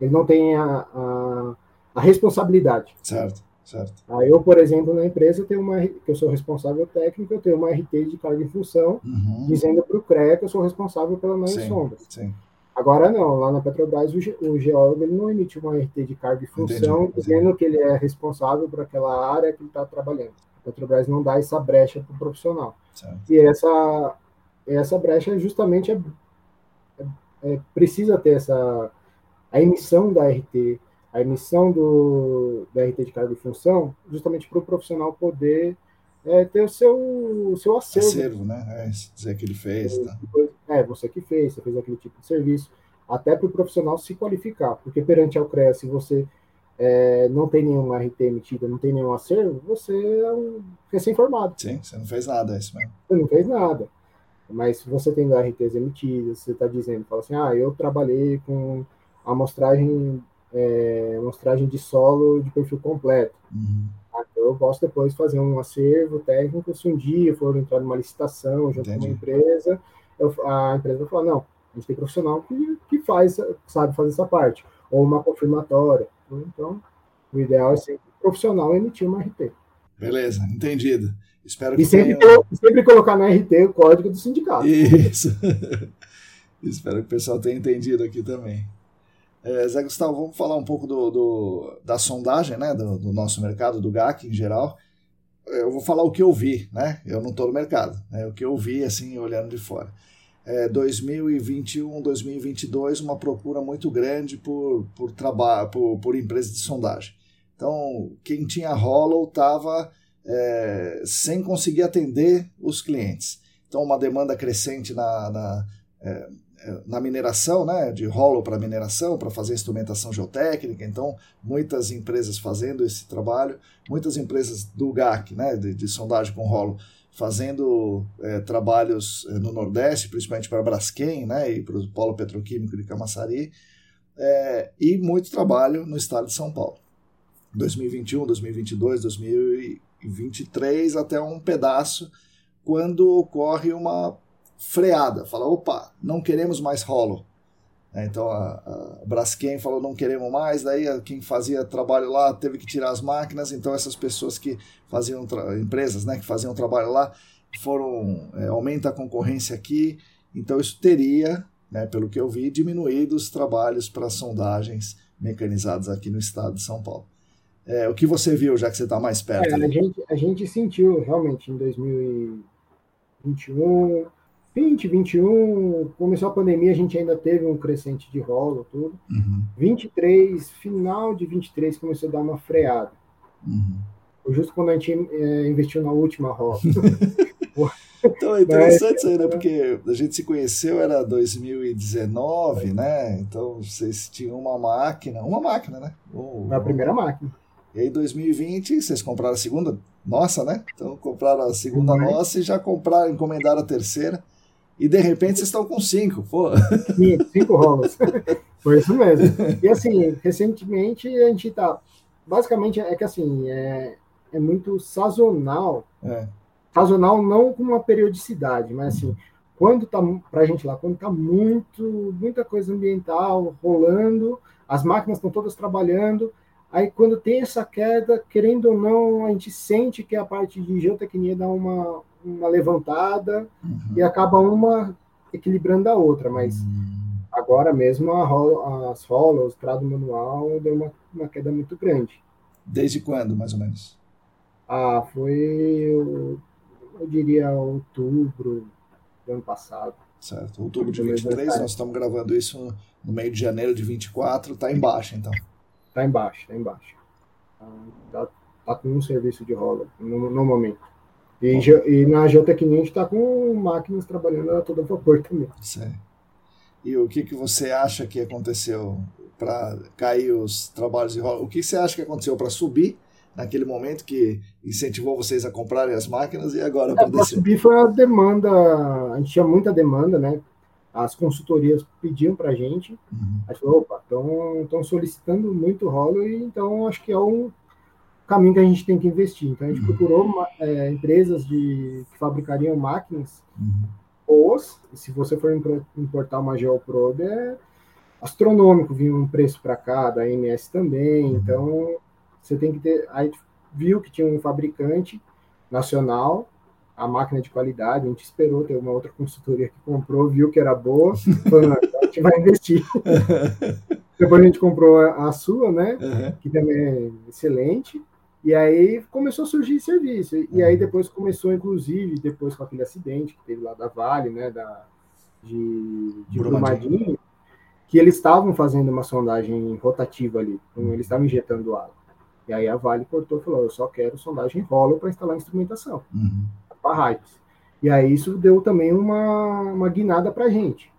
Ele não tem a, a, a responsabilidade. Certo. Certo. Aí eu, por exemplo, na empresa, tenho uma, que eu sou responsável técnico, eu tenho uma RT de carga e função, uhum. dizendo para o CREA que eu sou responsável pela manhã sombra. Sim. Agora não, lá na Petrobras o, ge, o geólogo ele não emite uma RT de carga e função Entendi. dizendo que ele é responsável por aquela área que ele está trabalhando. A Petrobras não dá essa brecha para o profissional. Certo. E essa, essa brecha justamente é, é, é, precisa ter essa a emissão da RT, a emissão do, da RT de cargo e função, justamente para o profissional poder é, ter o seu, o seu acervo. Acervo, né? É, dizer que ele fez. Tá. É, você que fez, você fez aquele tipo de serviço. Até para o profissional se qualificar, porque perante ao CREA, se você é, não tem nenhuma RT emitida, não tem nenhum acervo, você é um recém-formado. Sim, você não fez nada, é isso mesmo. Você não fez nada. Mas se você tem RTs emitidas, você está dizendo, fala assim, ah, eu trabalhei com amostragem é, amostragem de solo de perfil completo. Uhum. Eu posso depois fazer um acervo técnico se um dia for entrar numa licitação junto Entendi. com uma empresa, eu, a empresa vai falar, não, a gente tem profissional que, que faz, sabe fazer essa parte, ou uma confirmatória. Então, o ideal é sempre o profissional emitir uma RT. Beleza, entendido. Espero que e sempre, tenha... sempre colocar na RT o código do sindicato. Isso. Espero que o pessoal tenha entendido aqui também. É, Zé Gustavo, vamos falar um pouco do, do da sondagem, né, do, do, nosso mercado, do GAC em geral. Eu vou falar o que eu vi, né? Eu não estou no mercado, né? O que eu vi, assim, olhando de fora. É, 2021, 2022, uma procura muito grande por, por trabalho, por, por empresas de sondagem. Então, quem tinha Hollow estava é, sem conseguir atender os clientes. Então, uma demanda crescente na, na é, na mineração, né, de rolo para mineração, para fazer instrumentação geotécnica. Então, muitas empresas fazendo esse trabalho, muitas empresas do GAC, né, de, de sondagem com rolo, fazendo é, trabalhos é, no Nordeste, principalmente para Braskem né, e para o Polo Petroquímico de Camaçari, é, e muito trabalho no estado de São Paulo. 2021, 2022, 2023, até um pedaço, quando ocorre uma freada, fala, opa, não queremos mais rolo. É, então a, a Braskem falou não queremos mais, daí quem fazia trabalho lá teve que tirar as máquinas, então essas pessoas que faziam, empresas né, que faziam trabalho lá, foram, é, aumenta a concorrência aqui, então isso teria, né, pelo que eu vi, diminuído os trabalhos para sondagens mecanizadas aqui no estado de São Paulo. É, o que você viu, já que você está mais perto? É, a, gente, a gente sentiu realmente em 2021 20, 21, começou a pandemia, a gente ainda teve um crescente de rolo, tudo. Uhum. 23, final de 23, começou a dar uma freada. Uhum. Justo quando a gente é, investiu na última rola. então é interessante isso aí, né? Porque a gente se conheceu, era 2019, né? Então vocês tinham uma máquina, uma máquina, né? Ou, a primeira máquina. E aí, 2020, vocês compraram a segunda nossa, né? Então compraram a segunda uhum. nossa e já compraram, encomendaram a terceira e de repente vocês estão com cinco, pô. Cinco, cinco rolos. Foi isso mesmo. E assim, recentemente a gente tá. Basicamente é que assim, é, é muito sazonal. É. Sazonal não com uma periodicidade, mas assim, quando tá pra gente lá, quando tá muito, muita coisa ambiental rolando, as máquinas estão todas trabalhando, aí quando tem essa queda, querendo ou não, a gente sente que a parte de geotecnia dá uma, uma levantada uhum. e acaba uma equilibrando a outra, mas uhum. agora mesmo a, as rolas, o trado manual deu uma, uma queda muito grande. Desde quando, mais ou menos? Ah, foi, eu, eu diria, outubro do ano passado. Certo, outubro de 23, nós estamos gravando isso no meio de janeiro de 24, tá embaixo então. Tá embaixo, tá embaixo. Tá, tá com um serviço de rola no, no momento. E, e na geotecnia a gente está com máquinas trabalhando a todo vapor também. Sim. E o que, que você acha que aconteceu para cair os trabalhos de rola? O que você acha que aconteceu para subir naquele momento que incentivou vocês a comprarem as máquinas e agora para é, subir foi a demanda, a gente tinha muita demanda, né? As consultorias pediam para a gente, uhum. a gente falou, opa, estão solicitando muito rolo e então acho que é um caminho que a gente tem que investir. Então, a gente uhum. procurou é, empresas de, que fabricariam máquinas uhum. boas, e se você for importar uma GeoProbe, é astronômico, vinha um preço para cá, da MS também, uhum. então você tem que ter... Aí viu que tinha um fabricante nacional, a máquina de qualidade, a gente esperou ter uma outra consultoria que comprou, viu que era boa, falou, a gente vai investir. Depois a gente comprou a, a sua, né, uhum. que também é excelente, e aí começou a surgir serviço. E aí depois começou, inclusive, depois com aquele acidente que teve lá da Vale, né, da, de, de Brumadinho, que eles estavam fazendo uma sondagem rotativa ali, então eles estavam injetando água. E aí a Vale cortou e falou, eu só quero sondagem rolo para instalar instrumentação, uhum. para raios. E aí isso deu também uma, uma guinada para a gente.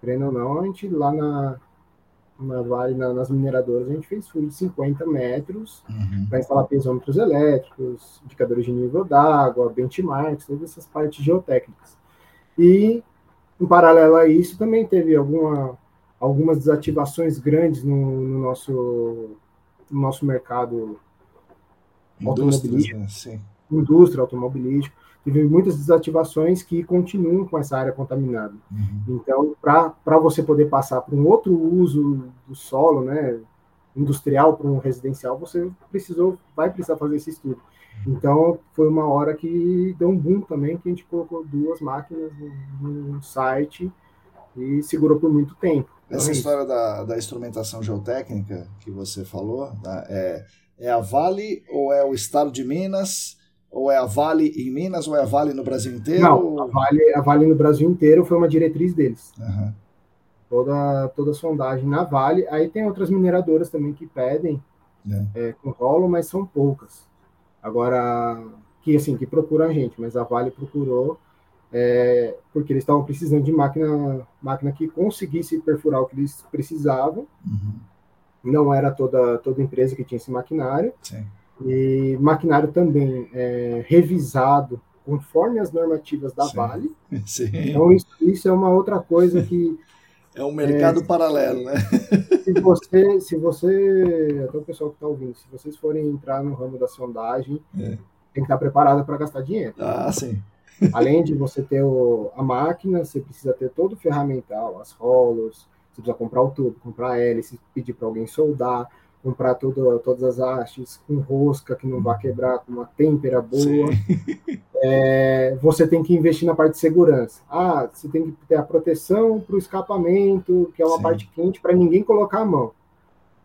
Querendo ou não, a gente lá na, na Vale, na, nas mineradoras, a gente fez furo de 50 metros uhum. para instalar pesômetros elétricos, indicadores de nível d'água, benchmarks, todas essas partes geotécnicas. E, em paralelo a isso, também teve alguma, algumas desativações grandes no, no nosso, no nosso mercado automobilístico. Né? Indústria automobilístico teve muitas desativações que continuam com essa área contaminada. Uhum. Então, para você poder passar para um outro uso do solo, né, industrial para um residencial, você precisou, vai precisar fazer esse estudo. Então, foi uma hora que deu um boom também, que a gente colocou duas máquinas no, site e segurou por muito tempo. Essa história da, da instrumentação geotécnica que você falou, né, é, é a Vale ou é o Estado de Minas? Ou é a Vale em Minas ou é a Vale no Brasil inteiro? Não, a Vale, a vale no Brasil inteiro foi uma diretriz deles. Uhum. Toda, toda sondagem na Vale. Aí tem outras mineradoras também que pedem É. é, com rolo, mas são poucas. Agora, que assim, que procuram a gente, mas a Vale procurou é, porque eles estavam precisando de máquina, máquina que conseguisse perfurar o que eles precisavam. Uhum. Não era toda, toda empresa que tinha esse maquinário. Sim. E maquinário também é, revisado conforme as normativas da Sim. Vale. Sim. Então, isso, isso é uma outra coisa que É um mercado paralelo, né? se você, se você, até o pessoal que está ouvindo, se vocês forem entrar no ramo da sondagem, É. tem que estar preparado para gastar dinheiro. Ah, sim. Além de você ter o- a máquina, você precisa ter todo o ferramental, as rollers, você precisa comprar o tubo, comprar a hélice, pedir para alguém soldar, comprar tudo, todas as hastes com rosca que não vai quebrar, com uma têmpera boa. É, você tem que investir na parte de segurança. Ah, você tem que ter a proteção para o escapamento, que é uma Sim. parte quente, para ninguém colocar a mão.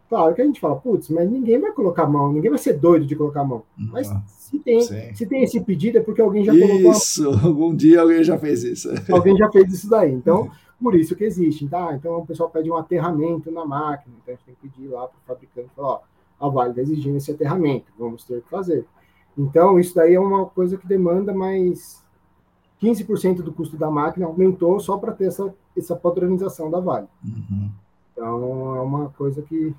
Claro que a gente fala, putz, mas ninguém vai colocar a mão, ninguém vai ser doido de colocar a mão. Mas Ah, se tem, Sim. se tem esse pedido é porque alguém já colocou a mão. Isso, algum dia alguém já fez isso. Alguém já fez isso daí. Então, por isso que existe. Tá? Então, o pessoal pede um aterramento na máquina. Então, a gente tem que pedir lá para o fabricante falar: ó, a Vale está exigindo esse aterramento, vamos ter que fazer. Então, isso daí é uma coisa que demanda mais 15% do custo da máquina, aumentou só para ter essa, essa padronização da Vale. Uhum. Então, é uma coisa que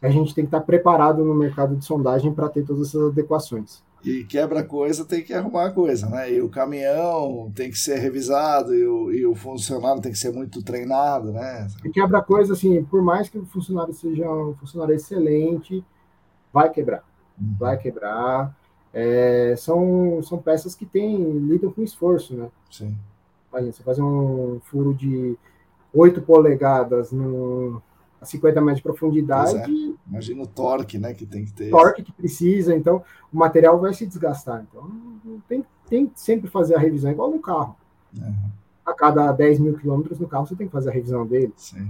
a gente tem que estar preparado no mercado de sondagem para ter todas essas adequações. E quebra coisa tem que arrumar coisa, né? E o caminhão tem que ser revisado e o, e o funcionário tem que ser muito treinado, né? E quebra coisa, assim, por mais que o funcionário seja um funcionário excelente, vai quebrar. Uhum. Vai quebrar. É, são, são peças que tem, lidam com esforço, né? Sim. Imagina, você fazer um furo de 8 polegadas no, a 50 metros de profundidade, Imagina o torque, né? Que tem que ter. torque que precisa, então o material vai se desgastar. Então tem, tem que sempre fazer a revisão, igual no carro. Uhum. A cada 10 mil quilômetros no carro você tem que fazer a revisão dele. Sim.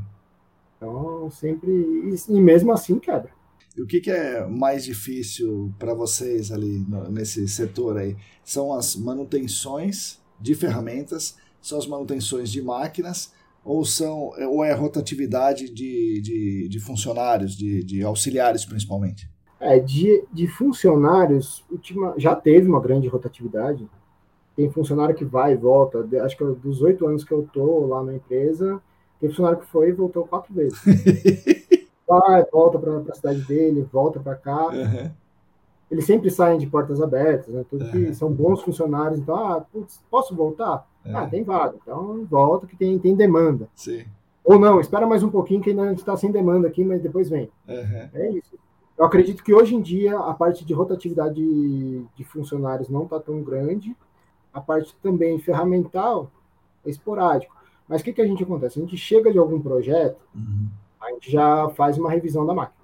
Então sempre. E, e mesmo assim quebra. E o que, que é mais difícil para vocês ali no- nesse setor aí? São as manutenções de ferramentas, são as manutenções de máquinas, ou são ou é rotatividade de, de, de funcionários, de, de auxiliares principalmente? É, de, de funcionários, última, já teve uma grande rotatividade. Tem funcionário que vai e volta. Acho que eu- dos oito anos que eu tô lá na empresa, tem funcionário que foi e voltou quatro vezes. Vai, volta para a cidade dele, volta para cá. Uhum. Eles sempre saem de portas abertas, né? Tudo que Uhum. são bons funcionários. Então, ah, putz, posso voltar? Ah, É, tem vaga. Então, volta que tem, tem demanda. sim. Ou não, espera mais um pouquinho que ainda a gente está sem demanda aqui, mas depois vem. Uhum. É isso. Eu acredito que hoje em dia a parte de rotatividade de, de funcionários não está tão grande. A parte também ferramental é esporádico. Mas o que, que a gente acontece? A gente chega de algum projeto, Uhum. a gente já faz uma revisão da máquina.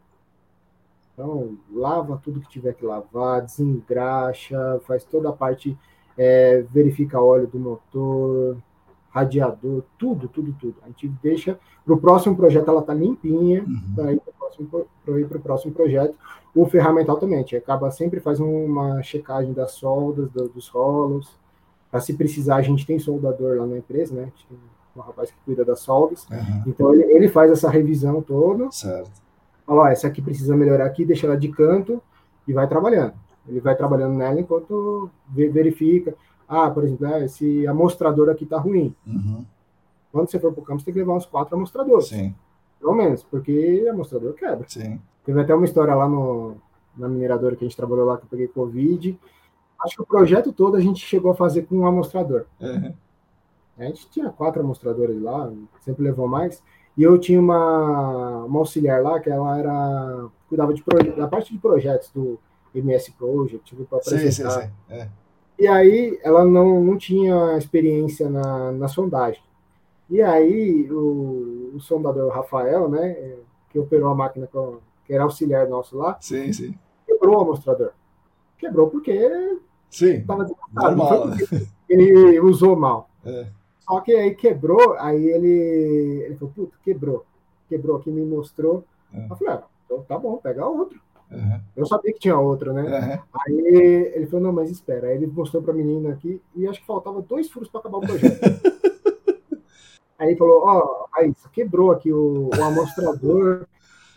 Então, lava tudo que tiver que lavar, desengraxa, faz toda a parte, é, verifica óleo do motor, radiador, tudo, tudo, tudo. A gente deixa para o próximo projeto ela tá limpinha, Uhum. para ir para o próximo, pra projeto. O ferramental também, a gente acaba sempre fazendo uma checagem das soldas, do- dos rolos. Para se precisar, a gente tem soldador lá na empresa, né? A gente tem um rapaz que cuida das soldas. Uhum. Então ele, ele faz essa revisão toda, Certo. fala, ó, essa aqui precisa melhorar aqui, deixa ela de canto e vai trabalhando. Ele vai trabalhando nela enquanto ve- verifica. Ah, por exemplo, ah, esse amostrador aqui tá ruim. Uhum. Quando você for pro campo, você tem que levar uns quatro amostradores, Sim, pelo menos, porque amostrador quebra. sim. Teve até uma história lá no, na mineradora que a gente trabalhou lá, que eu peguei Covid. Acho que o projeto todo a gente chegou a fazer com um amostrador. Uhum. A gente tinha quatro amostradores lá, sempre levou mais. E eu tinha uma, uma auxiliar lá, que ela era. cuidava de da parte de projetos do MS Project, tipo, para Sim, sim, apresentar. sim. É. E aí ela não, não tinha experiência na, na sondagem. E aí o, o sondador Rafael, né, que operou a máquina, que era auxiliar nosso lá, Sim, sim. quebrou o amostrador. Quebrou porque Sim, estava normal. porque ele usou mal. É. Só que aí quebrou, aí ele, ele falou, puta, quebrou. Quebrou aqui, me mostrou. Uhum. Eu falei, ah, então tá bom, pega outro. Uhum. Eu sabia que tinha outro, né? Uhum. Aí ele falou, não, mas espera. Aí ele mostrou pra menina aqui e acho que faltava dois furos para acabar o projeto. aí ele falou, ó, oh, aí quebrou aqui o, o amostrador,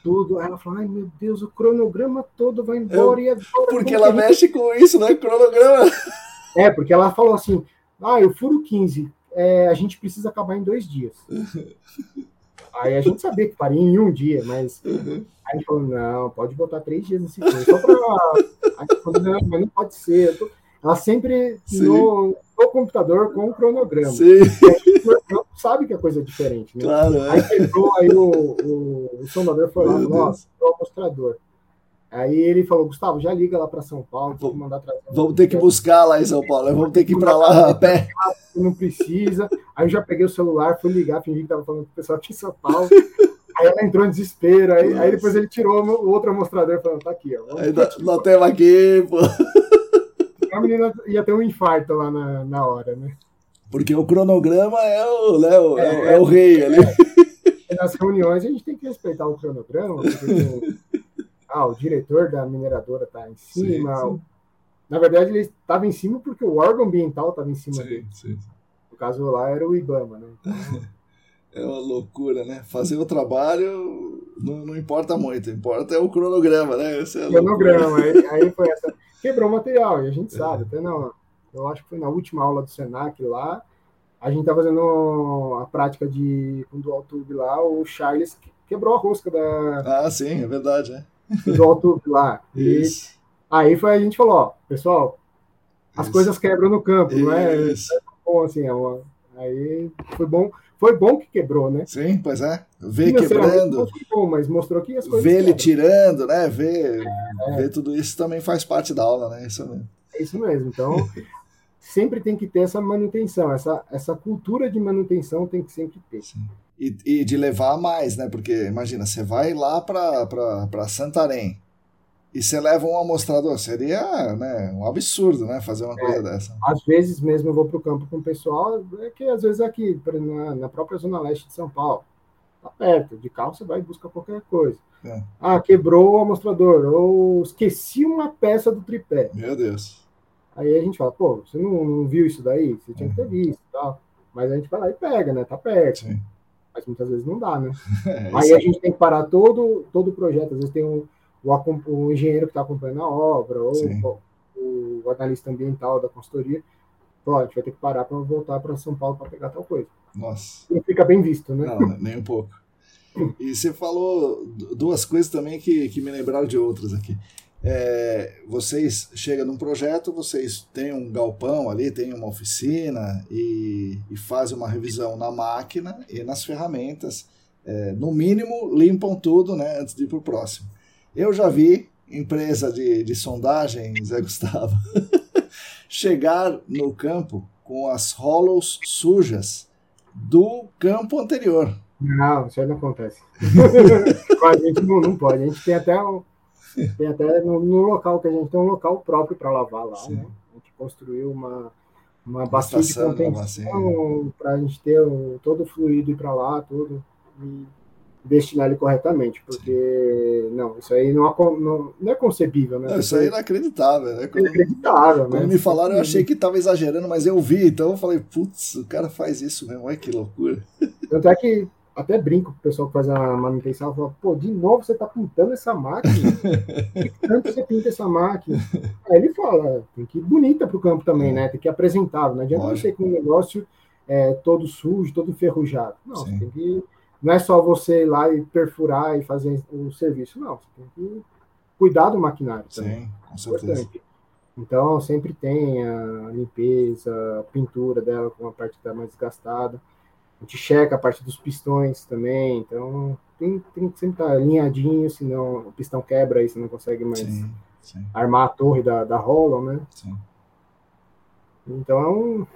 tudo. Aí ela falou, ai meu Deus, o cronograma todo vai embora. Eu, e agora, porque ela mexe com isso, né? Cronograma. É, porque ela falou assim, ah, eu furo 15, é, a gente precisa acabar em dois dias. Aí a gente sabia que faria em um dia, mas uhum. aí ele falou, não, pode botar três dias nesse sequência. Só pra... Aí falou, não, mas não pode ser. Tô... Ela sempre no, no, computador com o cronograma. Sim. Não sabe que é coisa diferente, né? Claro, é. Aí quebrou, aí o, o, o foi lá, nossa, o mostrador. Aí ele falou, Gustavo, já liga lá para São Paulo, vou mandar trazer. Vamos ter que buscar lá em São Paulo, vamos ter que ir para lá a pé. Não precisa. Aí eu já peguei o celular, fui ligar, fingi que estava falando com o pessoal aqui em São Paulo. Aí ela entrou em desespero, aí, aí depois ele tirou o outro amostrador falando, tá aqui, ó. Aí nós temos aqui, pô. A menina ia ter um infarto lá na, na hora, né? Porque o cronograma é o, né, o, é, é, é o rei ali. Nas reuniões a gente tem que respeitar o cronograma, porque ah, o diretor da mineradora está em cima. Sim, sim. Na verdade, ele estava em cima porque o órgão ambiental estava em cima sim, dele. Sim. No caso lá era o IBAMA, né? Então... é uma loucura, né? Fazer o trabalho não, não importa muito, importa é o cronograma, né? Esse é cronograma, aí, aí, foi essa. Quebrou o material, e a gente é. sabe, até não. Eu acho que foi na última aula do Senac lá, a gente tá fazendo a prática de com dual tube lá, o Charles quebrou a rosca da. Ah, sim, é verdade, é do alto lá. E aí foi a gente falou, ó, pessoal, as Isso. coisas quebram no campo, Isso. não é? é bom assim, é uma... aí foi bom, foi bom que quebrou, né? Sim, pois é. Ver quebrando. Bom, mas mostrou que as coisas. Ver ele tirando, né? Ver, é, ver tudo isso também faz parte da aula, né? Isso mesmo. É isso mesmo. Então, sempre tem que ter essa manutenção, essa, essa cultura de manutenção tem que sempre ter. Sim e, e de levar mais, né? Porque imagina, você vai lá para Santarém e você leva um amostrador, seria né, um absurdo, né? Fazer uma é, coisa dessa. Às vezes mesmo eu vou para o campo com o pessoal, é que às vezes aqui, na, na própria zona leste de São Paulo, tá perto, de carro você vai e busca qualquer coisa. É. Ah, quebrou o amostrador, ou esqueci uma peça do tripé. Meu Deus. Aí a gente fala, pô, você não, não viu isso daí? Você tinha que ter uhum. visto tal. Mas a gente vai lá e pega, né? Tá perto. Sim mas muitas vezes não dá, né? É, Aí a gente tem que parar todo, todo o projeto, às vezes tem um, o, o engenheiro que está acompanhando a obra, ou o, o, analista ambiental da consultoria, Pô, a gente vai ter que parar para voltar para São Paulo para pegar tal coisa. Nossa. Não fica bem visto, né? Não, nem um pouco. E você falou duas coisas também que, que me lembraram de outras aqui é, vocês chegam num projeto, vocês têm um galpão ali, têm uma oficina e, e fazem uma revisão na máquina e nas ferramentas. É, no mínimo, limpam tudo né, antes de ir para o próximo. Eu já vi empresa de, de sondagem, Zé Gustavo, chegar no campo com as hollows sujas do campo anterior. Não, isso aí não acontece. a gente não, não pode. A gente tem até um tem até no, no, local que a gente tem um local próprio para lavar lá, né? A gente construiu uma, uma bacia de contenção para a gente ter o, todo o fluido ir para lá, tudo, e destinar ele corretamente, porque Sim. não, isso aí não, não, não é concebível, né? Não, isso aí é inacreditável, né? Quando, inacreditável, quando né? me falaram, eu achei que estava exagerando, mas eu vi, então eu falei, putz, o cara faz isso mesmo, olha que loucura. Tanto é que até brinco com o pessoal que faz a manutenção, fala, pô, de novo você tá pintando essa máquina? que tanto você pinta essa máquina? Aí ele fala, tem que ir bonita pro campo também, né? Tem que ir apresentável. Não adianta Lógico. você com um negócio é, todo sujo, todo enferrujado. Não, Sim. você tem que. Não é só você ir lá e perfurar e fazer o serviço, não. Você tem que cuidar do maquinário também. Sim, com certeza. Importante. Então, sempre tem a limpeza, a pintura dela com a parte que está mais desgastada. A gente checa a parte dos pistões também, então tem, tem que sempre estar alinhadinho, senão o pistão quebra e você não consegue mais sim, sim. armar a torre da, da Hollow, né? Sim. Então é, um,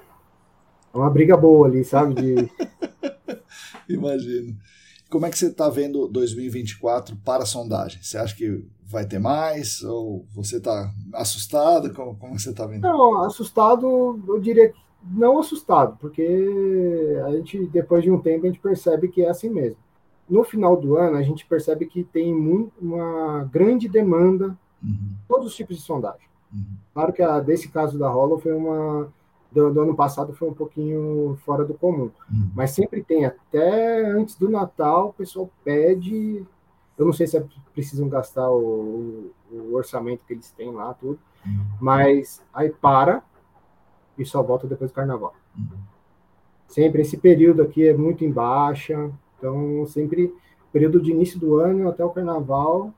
é uma briga boa ali, sabe? De... Imagino. Como é que você está vendo 2024 para a sondagem? Você acha que vai ter mais? Ou você está assustado? Como, como você está vendo? Não, assustado, eu diria que não assustado, porque a gente, depois de um tempo, a gente percebe que é assim mesmo. No final do ano, a gente percebe que tem muito, uma grande demanda, uhum. todos os tipos de sondagem. Uhum. Claro que a, desse caso da Hollow foi uma. Do, do, ano passado foi um pouquinho fora do comum. Uhum. Mas sempre tem, até antes do Natal, o pessoal pede. Eu não sei se é, precisam gastar o, o, orçamento que eles têm lá, tudo. Uhum. Mas aí para, e só volta depois do carnaval. Uhum. Sempre esse período aqui é muito em baixa, então sempre período de início do ano até o carnaval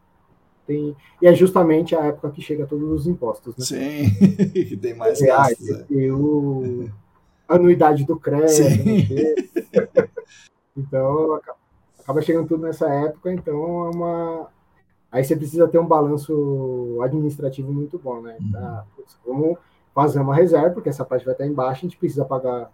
tem e é justamente a época que chega todos os impostos, né? Sim, tem mais reais, gastos. É. o anuidade do crédito. então acaba chegando tudo nessa época, então é uma aí você precisa ter um balanço administrativo muito bom, né? Uhum. Tá, vamos fazer uma reserva, porque essa parte vai estar embaixo, a gente precisa pagar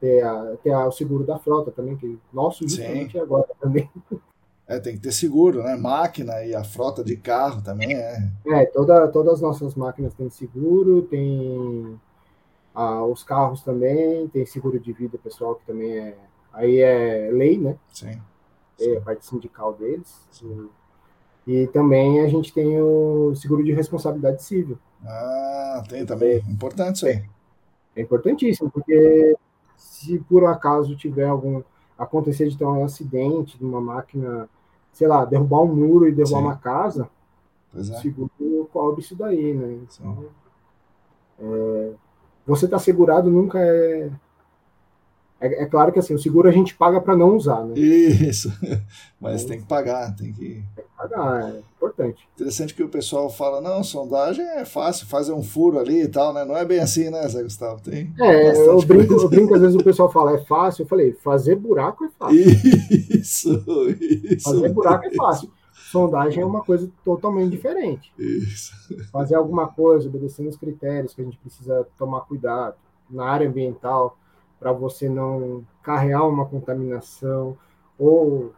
ter, a, ter a, o seguro da frota também, que nosso justamente Sim. agora também. É, tem que ter seguro, né? Máquina e a frota de carro também é. É, toda, todas as nossas máquinas têm seguro, tem ah, os carros também, tem seguro de vida pessoal, que também é. Aí é lei, né? Sim. É a parte sindical deles. Sim. E também a gente tem o seguro de responsabilidade civil. Ah, tem também. Importante isso aí. É importantíssimo, porque se por acaso tiver algum. acontecer de ter um acidente de uma máquina, sei lá, derrubar um muro e derrubar Sim. uma casa, pois é. o seguro cobre isso daí, né? Então, é, você está segurado nunca é é, é, claro que assim, o seguro a gente paga para não usar, né? Isso, mas tem que pagar, tem que... Pagar, é importante. Interessante que o pessoal fala, não, sondagem é fácil, fazer um furo ali e tal, né? Não é bem assim, né, Zé Gustavo? Tem é, eu brinco, eu brinco, às vezes o pessoal fala, é fácil, eu falei, fazer buraco é fácil. Isso, isso. Fazer buraco é fácil. Sondagem é uma coisa totalmente diferente. Isso. Fazer alguma coisa, obedecendo os critérios que a gente precisa tomar cuidado na área ambiental, para você não carregar uma contaminação, ou,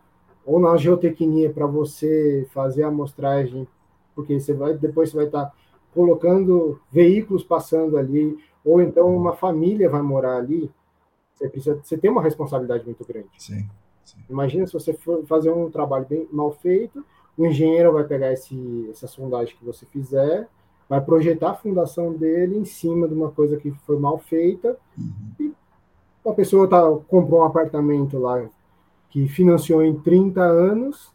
ou na geotecnia para você fazer a amostragem, porque você vai depois você vai estar tá colocando veículos passando ali, ou então uma família vai morar ali, você precisa, você tem uma responsabilidade muito grande. Sim, sim. Imagina se você for fazer um trabalho bem mal feito, o engenheiro vai pegar esse, essa sondagem que você fizer, vai projetar a fundação dele em cima de uma coisa que foi mal feita uhum. e a pessoa tá, comprou um apartamento lá que financiou em 30 anos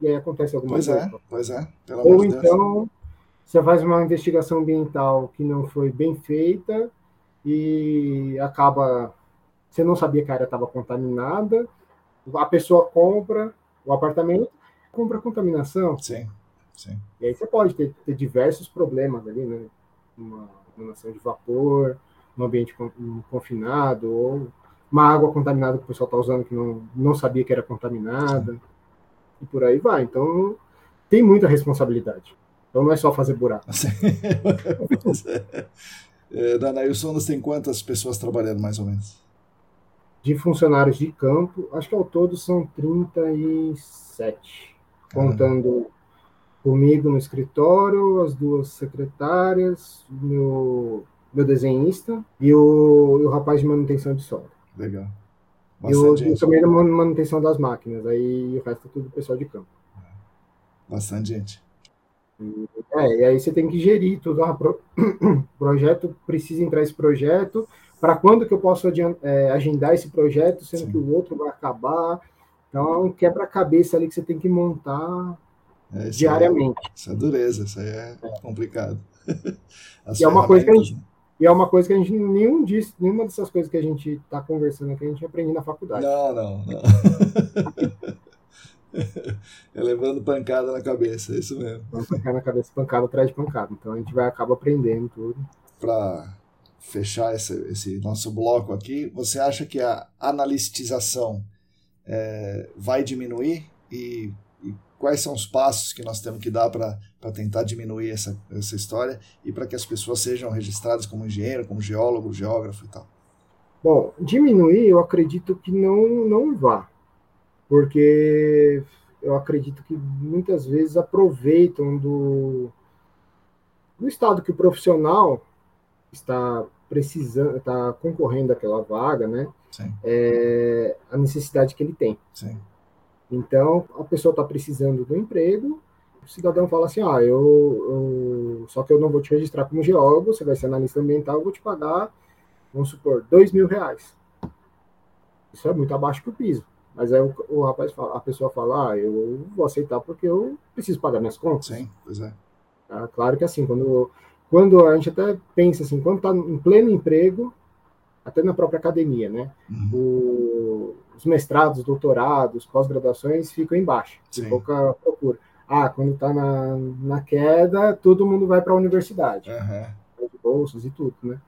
e aí acontece alguma pois coisa. É, pois é, Ou então você faz uma investigação ambiental que não foi bem feita e acaba. Você não sabia que a área estava contaminada, a pessoa compra o apartamento, compra a contaminação. Sim, sim. E aí você pode ter, ter diversos problemas ali, né? Uma emanação de vapor, no ambiente confinado, ou uma água contaminada que o pessoal está usando que não, não sabia que era contaminada, e por aí vai. Então, tem muita responsabilidade. Então, não é só fazer buraco. é, Danailson, tem quantas pessoas trabalhando, mais ou menos? De funcionários de campo, acho que ao todo são 37, contando comigo no escritório, as duas secretárias, meu meu desenhista, e o, o rapaz de manutenção de software. Legal. e o, gente. também da manutenção das máquinas, aí o resto é tudo pessoal de campo. Bastante gente. E, é, e aí você tem que gerir tudo. Ah, pro, projeto, precisa entrar esse projeto, para quando que eu posso é, agendar esse projeto, sendo Sim. que o outro vai acabar. Então é um quebra-cabeça ali que você tem que montar é, diariamente. É, isso é dureza, isso aí é, é. complicado. e é uma coisa que a gente, né? E é uma coisa que a gente, nenhum disso, nenhuma dessas coisas que a gente está conversando aqui, a gente aprende na faculdade. Não, não, não. é levando pancada na cabeça, é isso mesmo. Pancada na cabeça, pancada atrás de pancada. Então a gente vai acaba aprendendo tudo. Para fechar esse, esse, nosso bloco aqui, você acha que a analitização é, vai diminuir e quais são os passos que nós temos que dar para tentar diminuir essa, essa história e para que as pessoas sejam registradas como engenheiro, como geólogo, geógrafo e tal? Bom, diminuir eu acredito que não, não vá, porque eu acredito que muitas vezes aproveitam do, do estado que o profissional está precisando, está concorrendo àquela vaga, né? É, a necessidade que ele tem. Sim. Então, a pessoa está precisando do emprego, o cidadão fala assim, ah, eu, eu, só que eu não vou te registrar como geólogo, você vai ser analista ambiental, eu vou te pagar, vamos supor, dois mil reais. Isso é muito abaixo do piso. Mas aí o, o rapaz fala, a pessoa fala, ah, eu vou aceitar porque eu preciso pagar minhas contas. Sim, pois é. Tá? Claro que assim, quando, quando a gente até pensa assim, quando está em pleno emprego, até na própria academia, né? Uhum. O, os mestrados, doutorados, pós-graduações ficam embaixo, tem pouca procura. Ah, quando está na, na queda, todo mundo vai para a universidade, uhum. bolsas e tudo, né?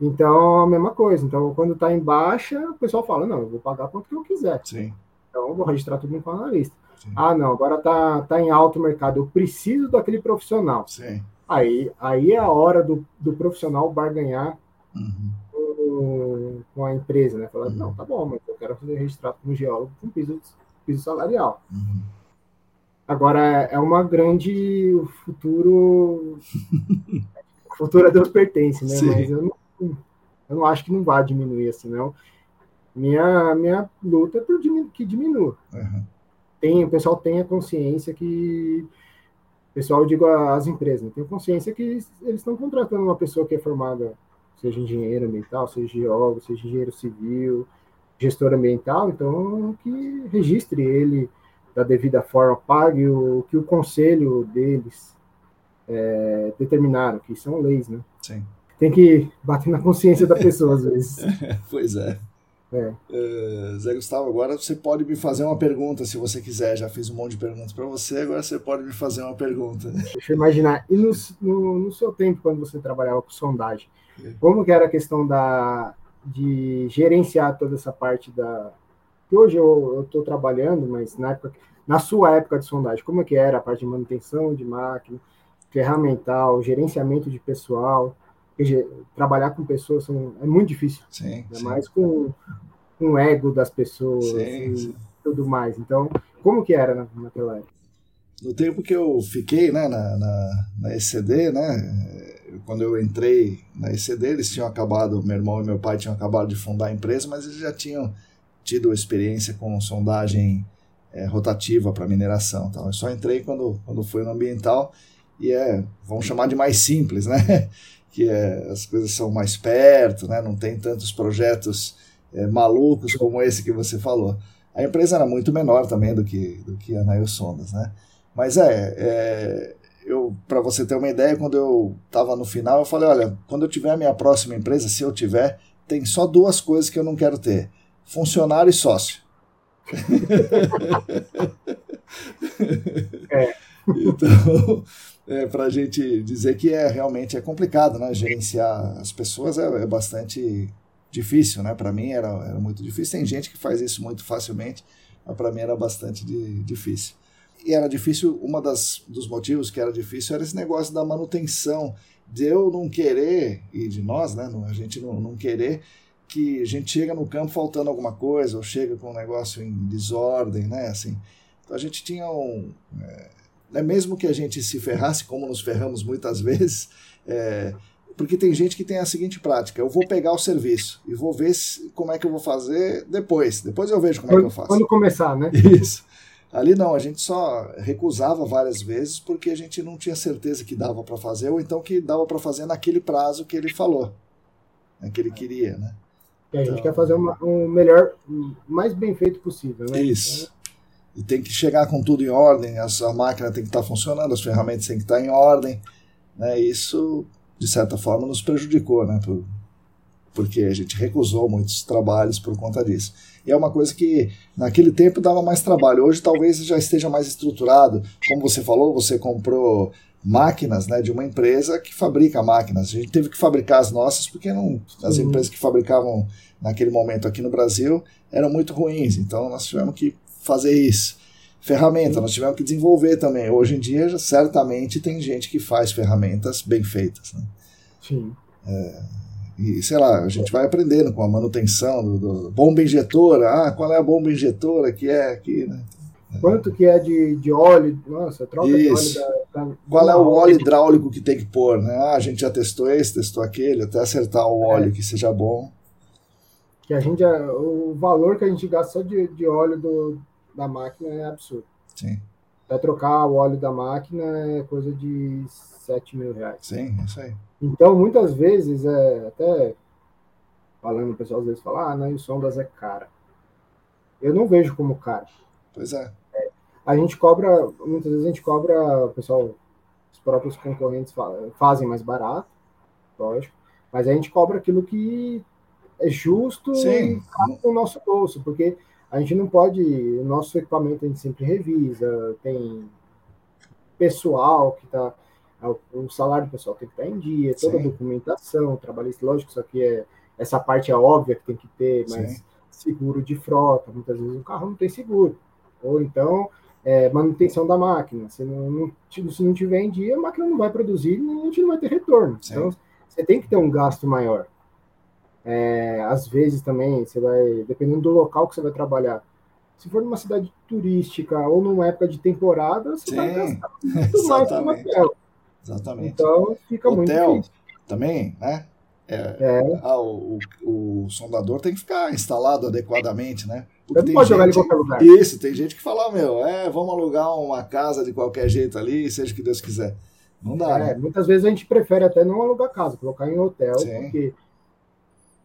Então, a mesma coisa. Então, quando está em baixa, o pessoal fala, não, eu vou pagar quanto que eu quiser. Sim. Então, eu vou registrar tudo no analista. Sim. Ah, não, agora está tá em alto mercado, eu preciso daquele profissional. Sim. Aí, aí é a hora do, do profissional barganhar uhum. com, com, a empresa, né? Falar, uhum. não, tá bom, mas eu quero fazer registrado como geólogo com piso, piso salarial. Uhum. Agora, é uma grande... O futuro... o futuro a Deus pertence, né? Sim. Mas eu não eu não acho que não vai diminuir assim, não. Minha, minha luta é por diminu que diminua. Uhum. Tem, o pessoal tem a consciência que. O pessoal, eu digo as empresas, né, tem consciência que eles estão contratando uma pessoa que é formada, seja engenheiro ambiental, seja geólogo, seja engenheiro civil, gestor ambiental, então que registre ele da devida forma, pague o que o conselho deles é, determinaram, que são leis, né? Sim tem que bater na consciência da pessoa às vezes. pois é. É. Uh, Zé Gustavo, agora você pode me fazer uma pergunta se você quiser. Já fiz um monte de perguntas para você, agora você pode me fazer uma pergunta. Deixa eu imaginar. E no, no, no seu tempo, quando você trabalhava com sondagem, como que era a questão da, de gerenciar toda essa parte da. Que hoje eu estou trabalhando, mas na, época, na sua época de sondagem, como é que era a parte de manutenção de máquina, ferramental, gerenciamento de pessoal? trabalhar com pessoas são, é muito difícil. Sim, é mais com, com o ego das pessoas sim, e sim. tudo mais. Então, como que era naquela época? No tempo que eu fiquei né, na, na, na ECD, né, quando eu entrei na ECD, eles tinham acabado, meu irmão e meu pai tinham acabado de fundar a empresa, mas eles já tinham tido experiência com sondagem é, rotativa para mineração. Então, eu só entrei quando, quando fui no ambiental e é, vamos chamar de mais simples, né? que é, as coisas são mais perto, né? não tem tantos projetos é, malucos como esse que você falou. A empresa era muito menor também do que, do que a Nail Sondas, né? Mas é, é eu para você ter uma ideia, quando eu estava no final, eu falei, olha, quando eu tiver a minha próxima empresa, se eu tiver, tem só duas coisas que eu não quero ter: funcionário e sócio. é. Então, é, para a gente dizer que é realmente é complicado, né? Gerenciar as pessoas é, é bastante difícil, né? Para mim era, era muito difícil. Tem gente que faz isso muito facilmente, mas para mim era bastante de, difícil. E era difícil, uma das dos motivos que era difícil era esse negócio da manutenção, de eu não querer, e de nós, né? A gente não, não querer que a gente chega no campo faltando alguma coisa, ou chega com um negócio em desordem, né? Assim, então a gente tinha um. É, né, mesmo que a gente se ferrasse, como nos ferramos muitas vezes, é, porque tem gente que tem a seguinte prática: eu vou pegar o serviço e vou ver se, como é que eu vou fazer depois. Depois eu vejo como quando, é que eu faço. Quando começar, né? Isso. Ali não, a gente só recusava várias vezes porque a gente não tinha certeza que dava para fazer ou então que dava para fazer naquele prazo que ele falou, né, que ele queria, né? E a gente então, quer fazer o um melhor, mais bem feito possível, né? Isso. E tem que chegar com tudo em ordem, a sua máquina tem que estar funcionando, as ferramentas têm que estar em ordem. Né? Isso, de certa forma, nos prejudicou, né? Por, porque a gente recusou muitos trabalhos por conta disso. E é uma coisa que naquele tempo dava mais trabalho, hoje talvez já esteja mais estruturado. Como você falou, você comprou máquinas né, de uma empresa que fabrica máquinas. A gente teve que fabricar as nossas porque não, as uhum. empresas que fabricavam naquele momento aqui no Brasil eram muito ruins. Então nós tivemos que fazer isso. Ferramenta, nós tivemos que desenvolver também. Hoje em dia, certamente, tem gente que faz ferramentas bem feitas. Né? Sim. É, e, sei lá, a gente vai aprendendo com a manutenção do, do, bomba injetora. Ah, qual é a bomba injetora que é aqui, né? Quanto que é de, de óleo? Nossa, troca Isso. de óleo da, da Qual é o óleo hidráulico que tem que pôr, né? Ah, a gente já testou esse, testou aquele, até acertar o óleo É. que seja bom. Que a gente, é- o valor que a gente gasta só de, de óleo do, da máquina é absurdo. Sim, Até trocar o óleo da máquina é coisa de 7 mil reais. sim, isso aí. Então, muitas vezes, é, até falando, o pessoal às vezes fala, ah, não, o sondas é cara. Eu não vejo como cara. Pois é. A gente cobra, muitas vezes a gente cobra, o pessoal, os próprios concorrentes fa- fazem mais barato, lógico, mas a gente cobra aquilo que é justo Sim. e cabe no nosso bolso, porque a gente não pode, o nosso equipamento a gente sempre revisa, tem pessoal que está, o salário do pessoal tem que estar em dia, toda a Sim. documentação, trabalhista, lógico, isso aqui é, essa parte é óbvia que tem que ter, mas Sim. seguro de frota, muitas vezes o carro não tem seguro, ou então é, manutenção da máquina, se não, não, se não tiver em dia, a máquina não vai produzir e a gente não vai ter retorno. Sim. Então, você tem que ter um gasto maior. É, às vezes também, você vai, dependendo do local que você vai trabalhar, se for numa cidade turística ou numa época de temporada, você vai Sim, gastar muito mais exatamente. hotel. Exatamente. Então, fica muito Hotel difícil. também, né? É, Ah, o, o, o sondador tem que ficar instalado adequadamente, né? Você não pode jogar em qualquer lugar. Isso, tem gente que fala, meu, é, vamos alugar uma casa de qualquer jeito ali, seja o que Deus quiser. Não dá, É, né? muitas vezes a gente prefere até não alugar casa, colocar em hotel, Sim. porque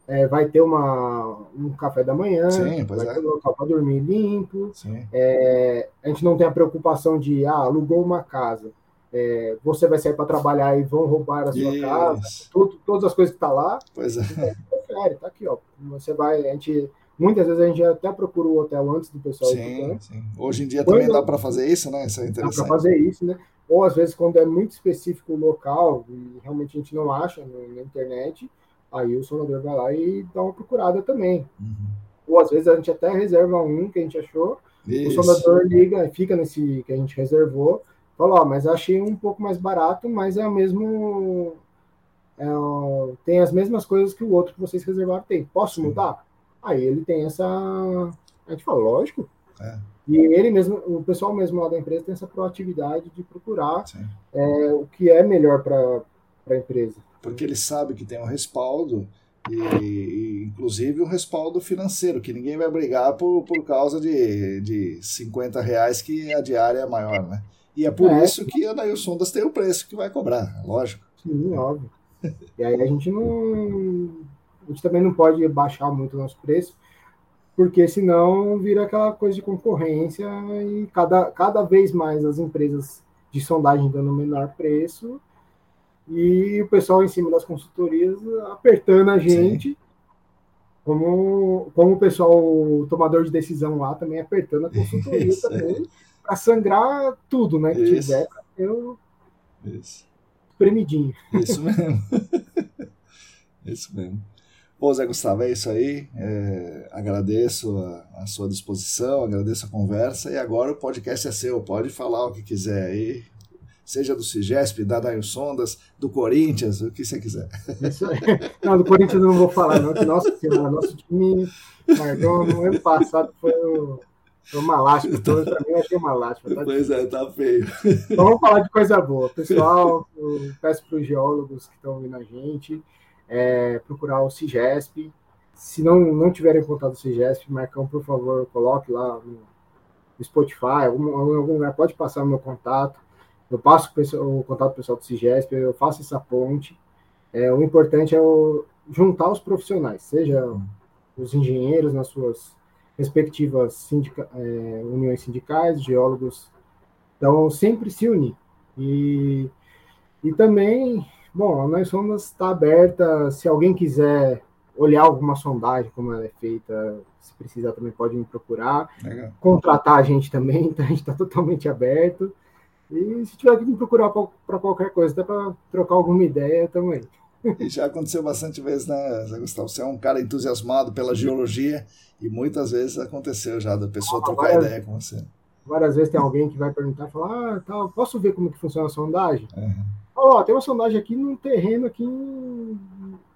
é, vai ter uma, um café da manhã, Sim, vai é. ter um local para dormir limpo. É, a gente não tem a preocupação de, ah, alugou uma casa, é, você vai sair para trabalhar e vão roubar a sua casa, Isso. tudo, todas as coisas que tá lá, Pois é. prefere, tá aqui, ó. Você vai, a gente, muitas vezes a gente até procura o hotel antes do pessoal ir pro Sim, sim. Hoje em dia Quando- também dá para fazer isso, né? Isso é Dá para interessante. fazer isso, né? Ou às vezes quando é muito específico o local e realmente a gente não acha na internet, aí o sonador vai lá e dá uma procurada também. Uhum. Ou às vezes a gente até reserva um que a gente achou, o Isso. sonador liga, fica nesse que a gente reservou, fala, ó, mas achei um pouco mais barato, mas é o mesmo é o- tem as mesmas coisas que o outro que vocês reservaram tem. Posso Sim. mudar? Aí ele tem essa a gente fala, lógico. É. E ele mesmo, o pessoal mesmo lá da empresa tem essa proatividade de procurar é, o que é melhor para a empresa. Porque ele sabe que tem um respaldo e, e, inclusive um respaldo financeiro, que ninguém vai brigar por, por causa de, de 50 reais que a diária é maior, né? E é por É. isso que a Nail Sondas tem o preço que vai cobrar, lógico. Sim, óbvio. E aí a gente não. A gente também não pode baixar muito o nosso preço, porque senão vira aquela coisa de concorrência e cada, cada vez mais as empresas de sondagem dando menor preço e o pessoal em cima das consultorias apertando a gente. Como, como o pessoal, o tomador de decisão lá também apertando a consultoria Isso também, para sangrar tudo, né? Que Isso. tiver, o Isso. espremidinho. Isso mesmo. isso mesmo. Pô, Zé Gustavo, é isso aí. É, agradeço a, a sua disposição, agradeço a conversa e agora o podcast é seu. Pode falar o que quiser aí. Seja do Cigesp, da Daio Sondas, do Corinthians, o que você quiser. Isso aí. Não, do Corinthians eu não vou falar, não, que nossa senhora, nosso time Marcão no ano passado foi, o- foi uma lástima. Então, pra mim, eu achei uma lástima. Tá? Pois é, tá feio. Então, vamos falar de coisa boa. Pessoal, peço para os geólogos que estão ouvindo a gente é, procurar o CIGESP. Se não, não tiverem contato do CIGESP, Marcão, por favor, coloque lá no, Spotify, algum, algum lugar, pode passar o meu contato. Eu passo o, contato pessoal do CIGESP, eu faço essa ponte. É, o importante é o- juntar os profissionais, seja os engenheiros nas suas respectivas sindica- é, uniões sindicais, geólogos. Então, sempre se unir. E, e também, bom, Nós Sondas está aberta, se alguém quiser olhar alguma sondagem, como ela é feita, se precisar também pode me procurar. Legal. Contratar a gente também, então a gente está totalmente aberto. E se tiver que me procurar para qualquer coisa, até para trocar alguma ideia, também. E já aconteceu bastante vezes, né, Zé Gustavo? Você é um cara entusiasmado pela geologia e muitas vezes aconteceu já da pessoa Ah, trocar várias- ideia com você. Várias vezes tem alguém que vai perguntar, falar, ah, posso ver como que funciona a sondagem? Uhum. Ó, tem uma sondagem aqui num terreno aqui, em,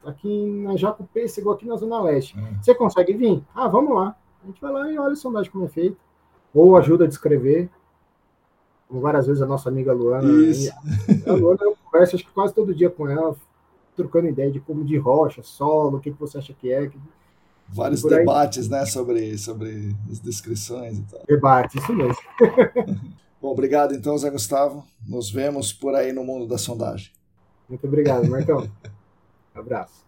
aqui na Jacupêssego, aqui na Zona Leste. Uhum. Você consegue vir? Ah, vamos lá. A gente vai lá e olha a sondagem como é feita. ou ajuda a descrever, como várias vezes a nossa amiga Luana. Isso. A Luana eu converso acho que quase todo dia com ela, trocando ideia de como de rocha, solo, o que, que você acha que é. Vários debates, né, sobre, sobre as descrições e tal. Debate, isso mesmo. Bom, obrigado então, Zé Gustavo. Nos vemos por aí no mundo da sondagem. Muito obrigado, Marcão. Abraço.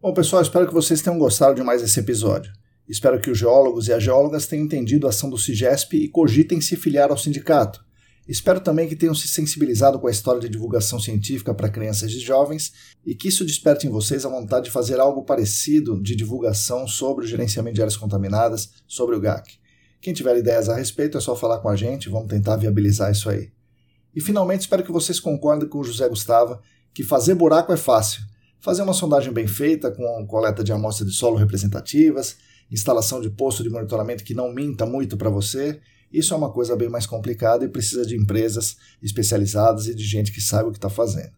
Bom, pessoal, espero que vocês tenham gostado de mais esse episódio. Espero que os geólogos e as geólogas tenham entendido a ação do CIGESP e cogitem se filiar ao sindicato. Espero também que tenham se sensibilizado com a história de divulgação científica para crianças e jovens e que isso desperte em vocês a vontade de fazer algo parecido de divulgação sobre o gerenciamento de áreas contaminadas, sobre o GAC. Quem tiver ideias a respeito é só falar com a gente, vamos tentar viabilizar isso aí. E finalmente espero que vocês concordem com o José Gustavo que fazer buraco é fácil. Fazer uma sondagem bem feita, com coleta de amostras de solo representativas, instalação de posto de monitoramento que não minta muito para você, isso é uma coisa bem mais complicada e precisa de empresas especializadas e de gente que saiba o que está fazendo.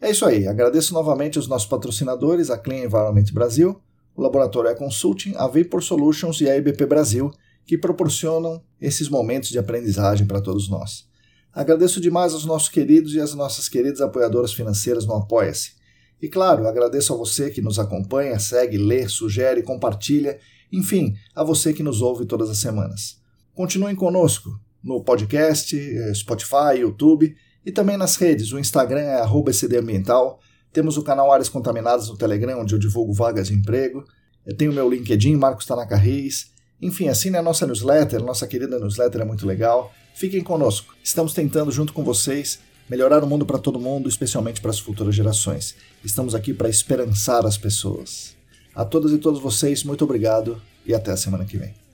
É isso aí, agradeço novamente os nossos patrocinadores, a Clean Environment Brasil, o Laboratório E-Consulting, a Vapor Solutions e a IBP Brasil, que proporcionam esses momentos de aprendizagem para todos nós. Agradeço demais aos nossos queridos e às nossas queridas apoiadoras financeiras no Apoia-se. E claro, agradeço a você que nos acompanha, segue, lê, sugere, compartilha, enfim, a você que nos ouve todas as semanas. Continuem conosco no podcast, eh, Spotify, YouTube e também nas redes. O Instagram é @cdambiental. Temos o canal Áreas Contaminadas no Telegram, onde eu divulgo vagas de emprego. Eu tenho o meu LinkedIn, Marcos Tanaka Reis. Enfim, assine a nossa newsletter, nossa querida newsletter é muito legal. Fiquem conosco. Estamos tentando, junto com vocês, melhorar o mundo para todo mundo, especialmente para as futuras gerações. Estamos aqui para esperançar as pessoas. A todas e todos vocês, muito obrigado e até a semana que vem.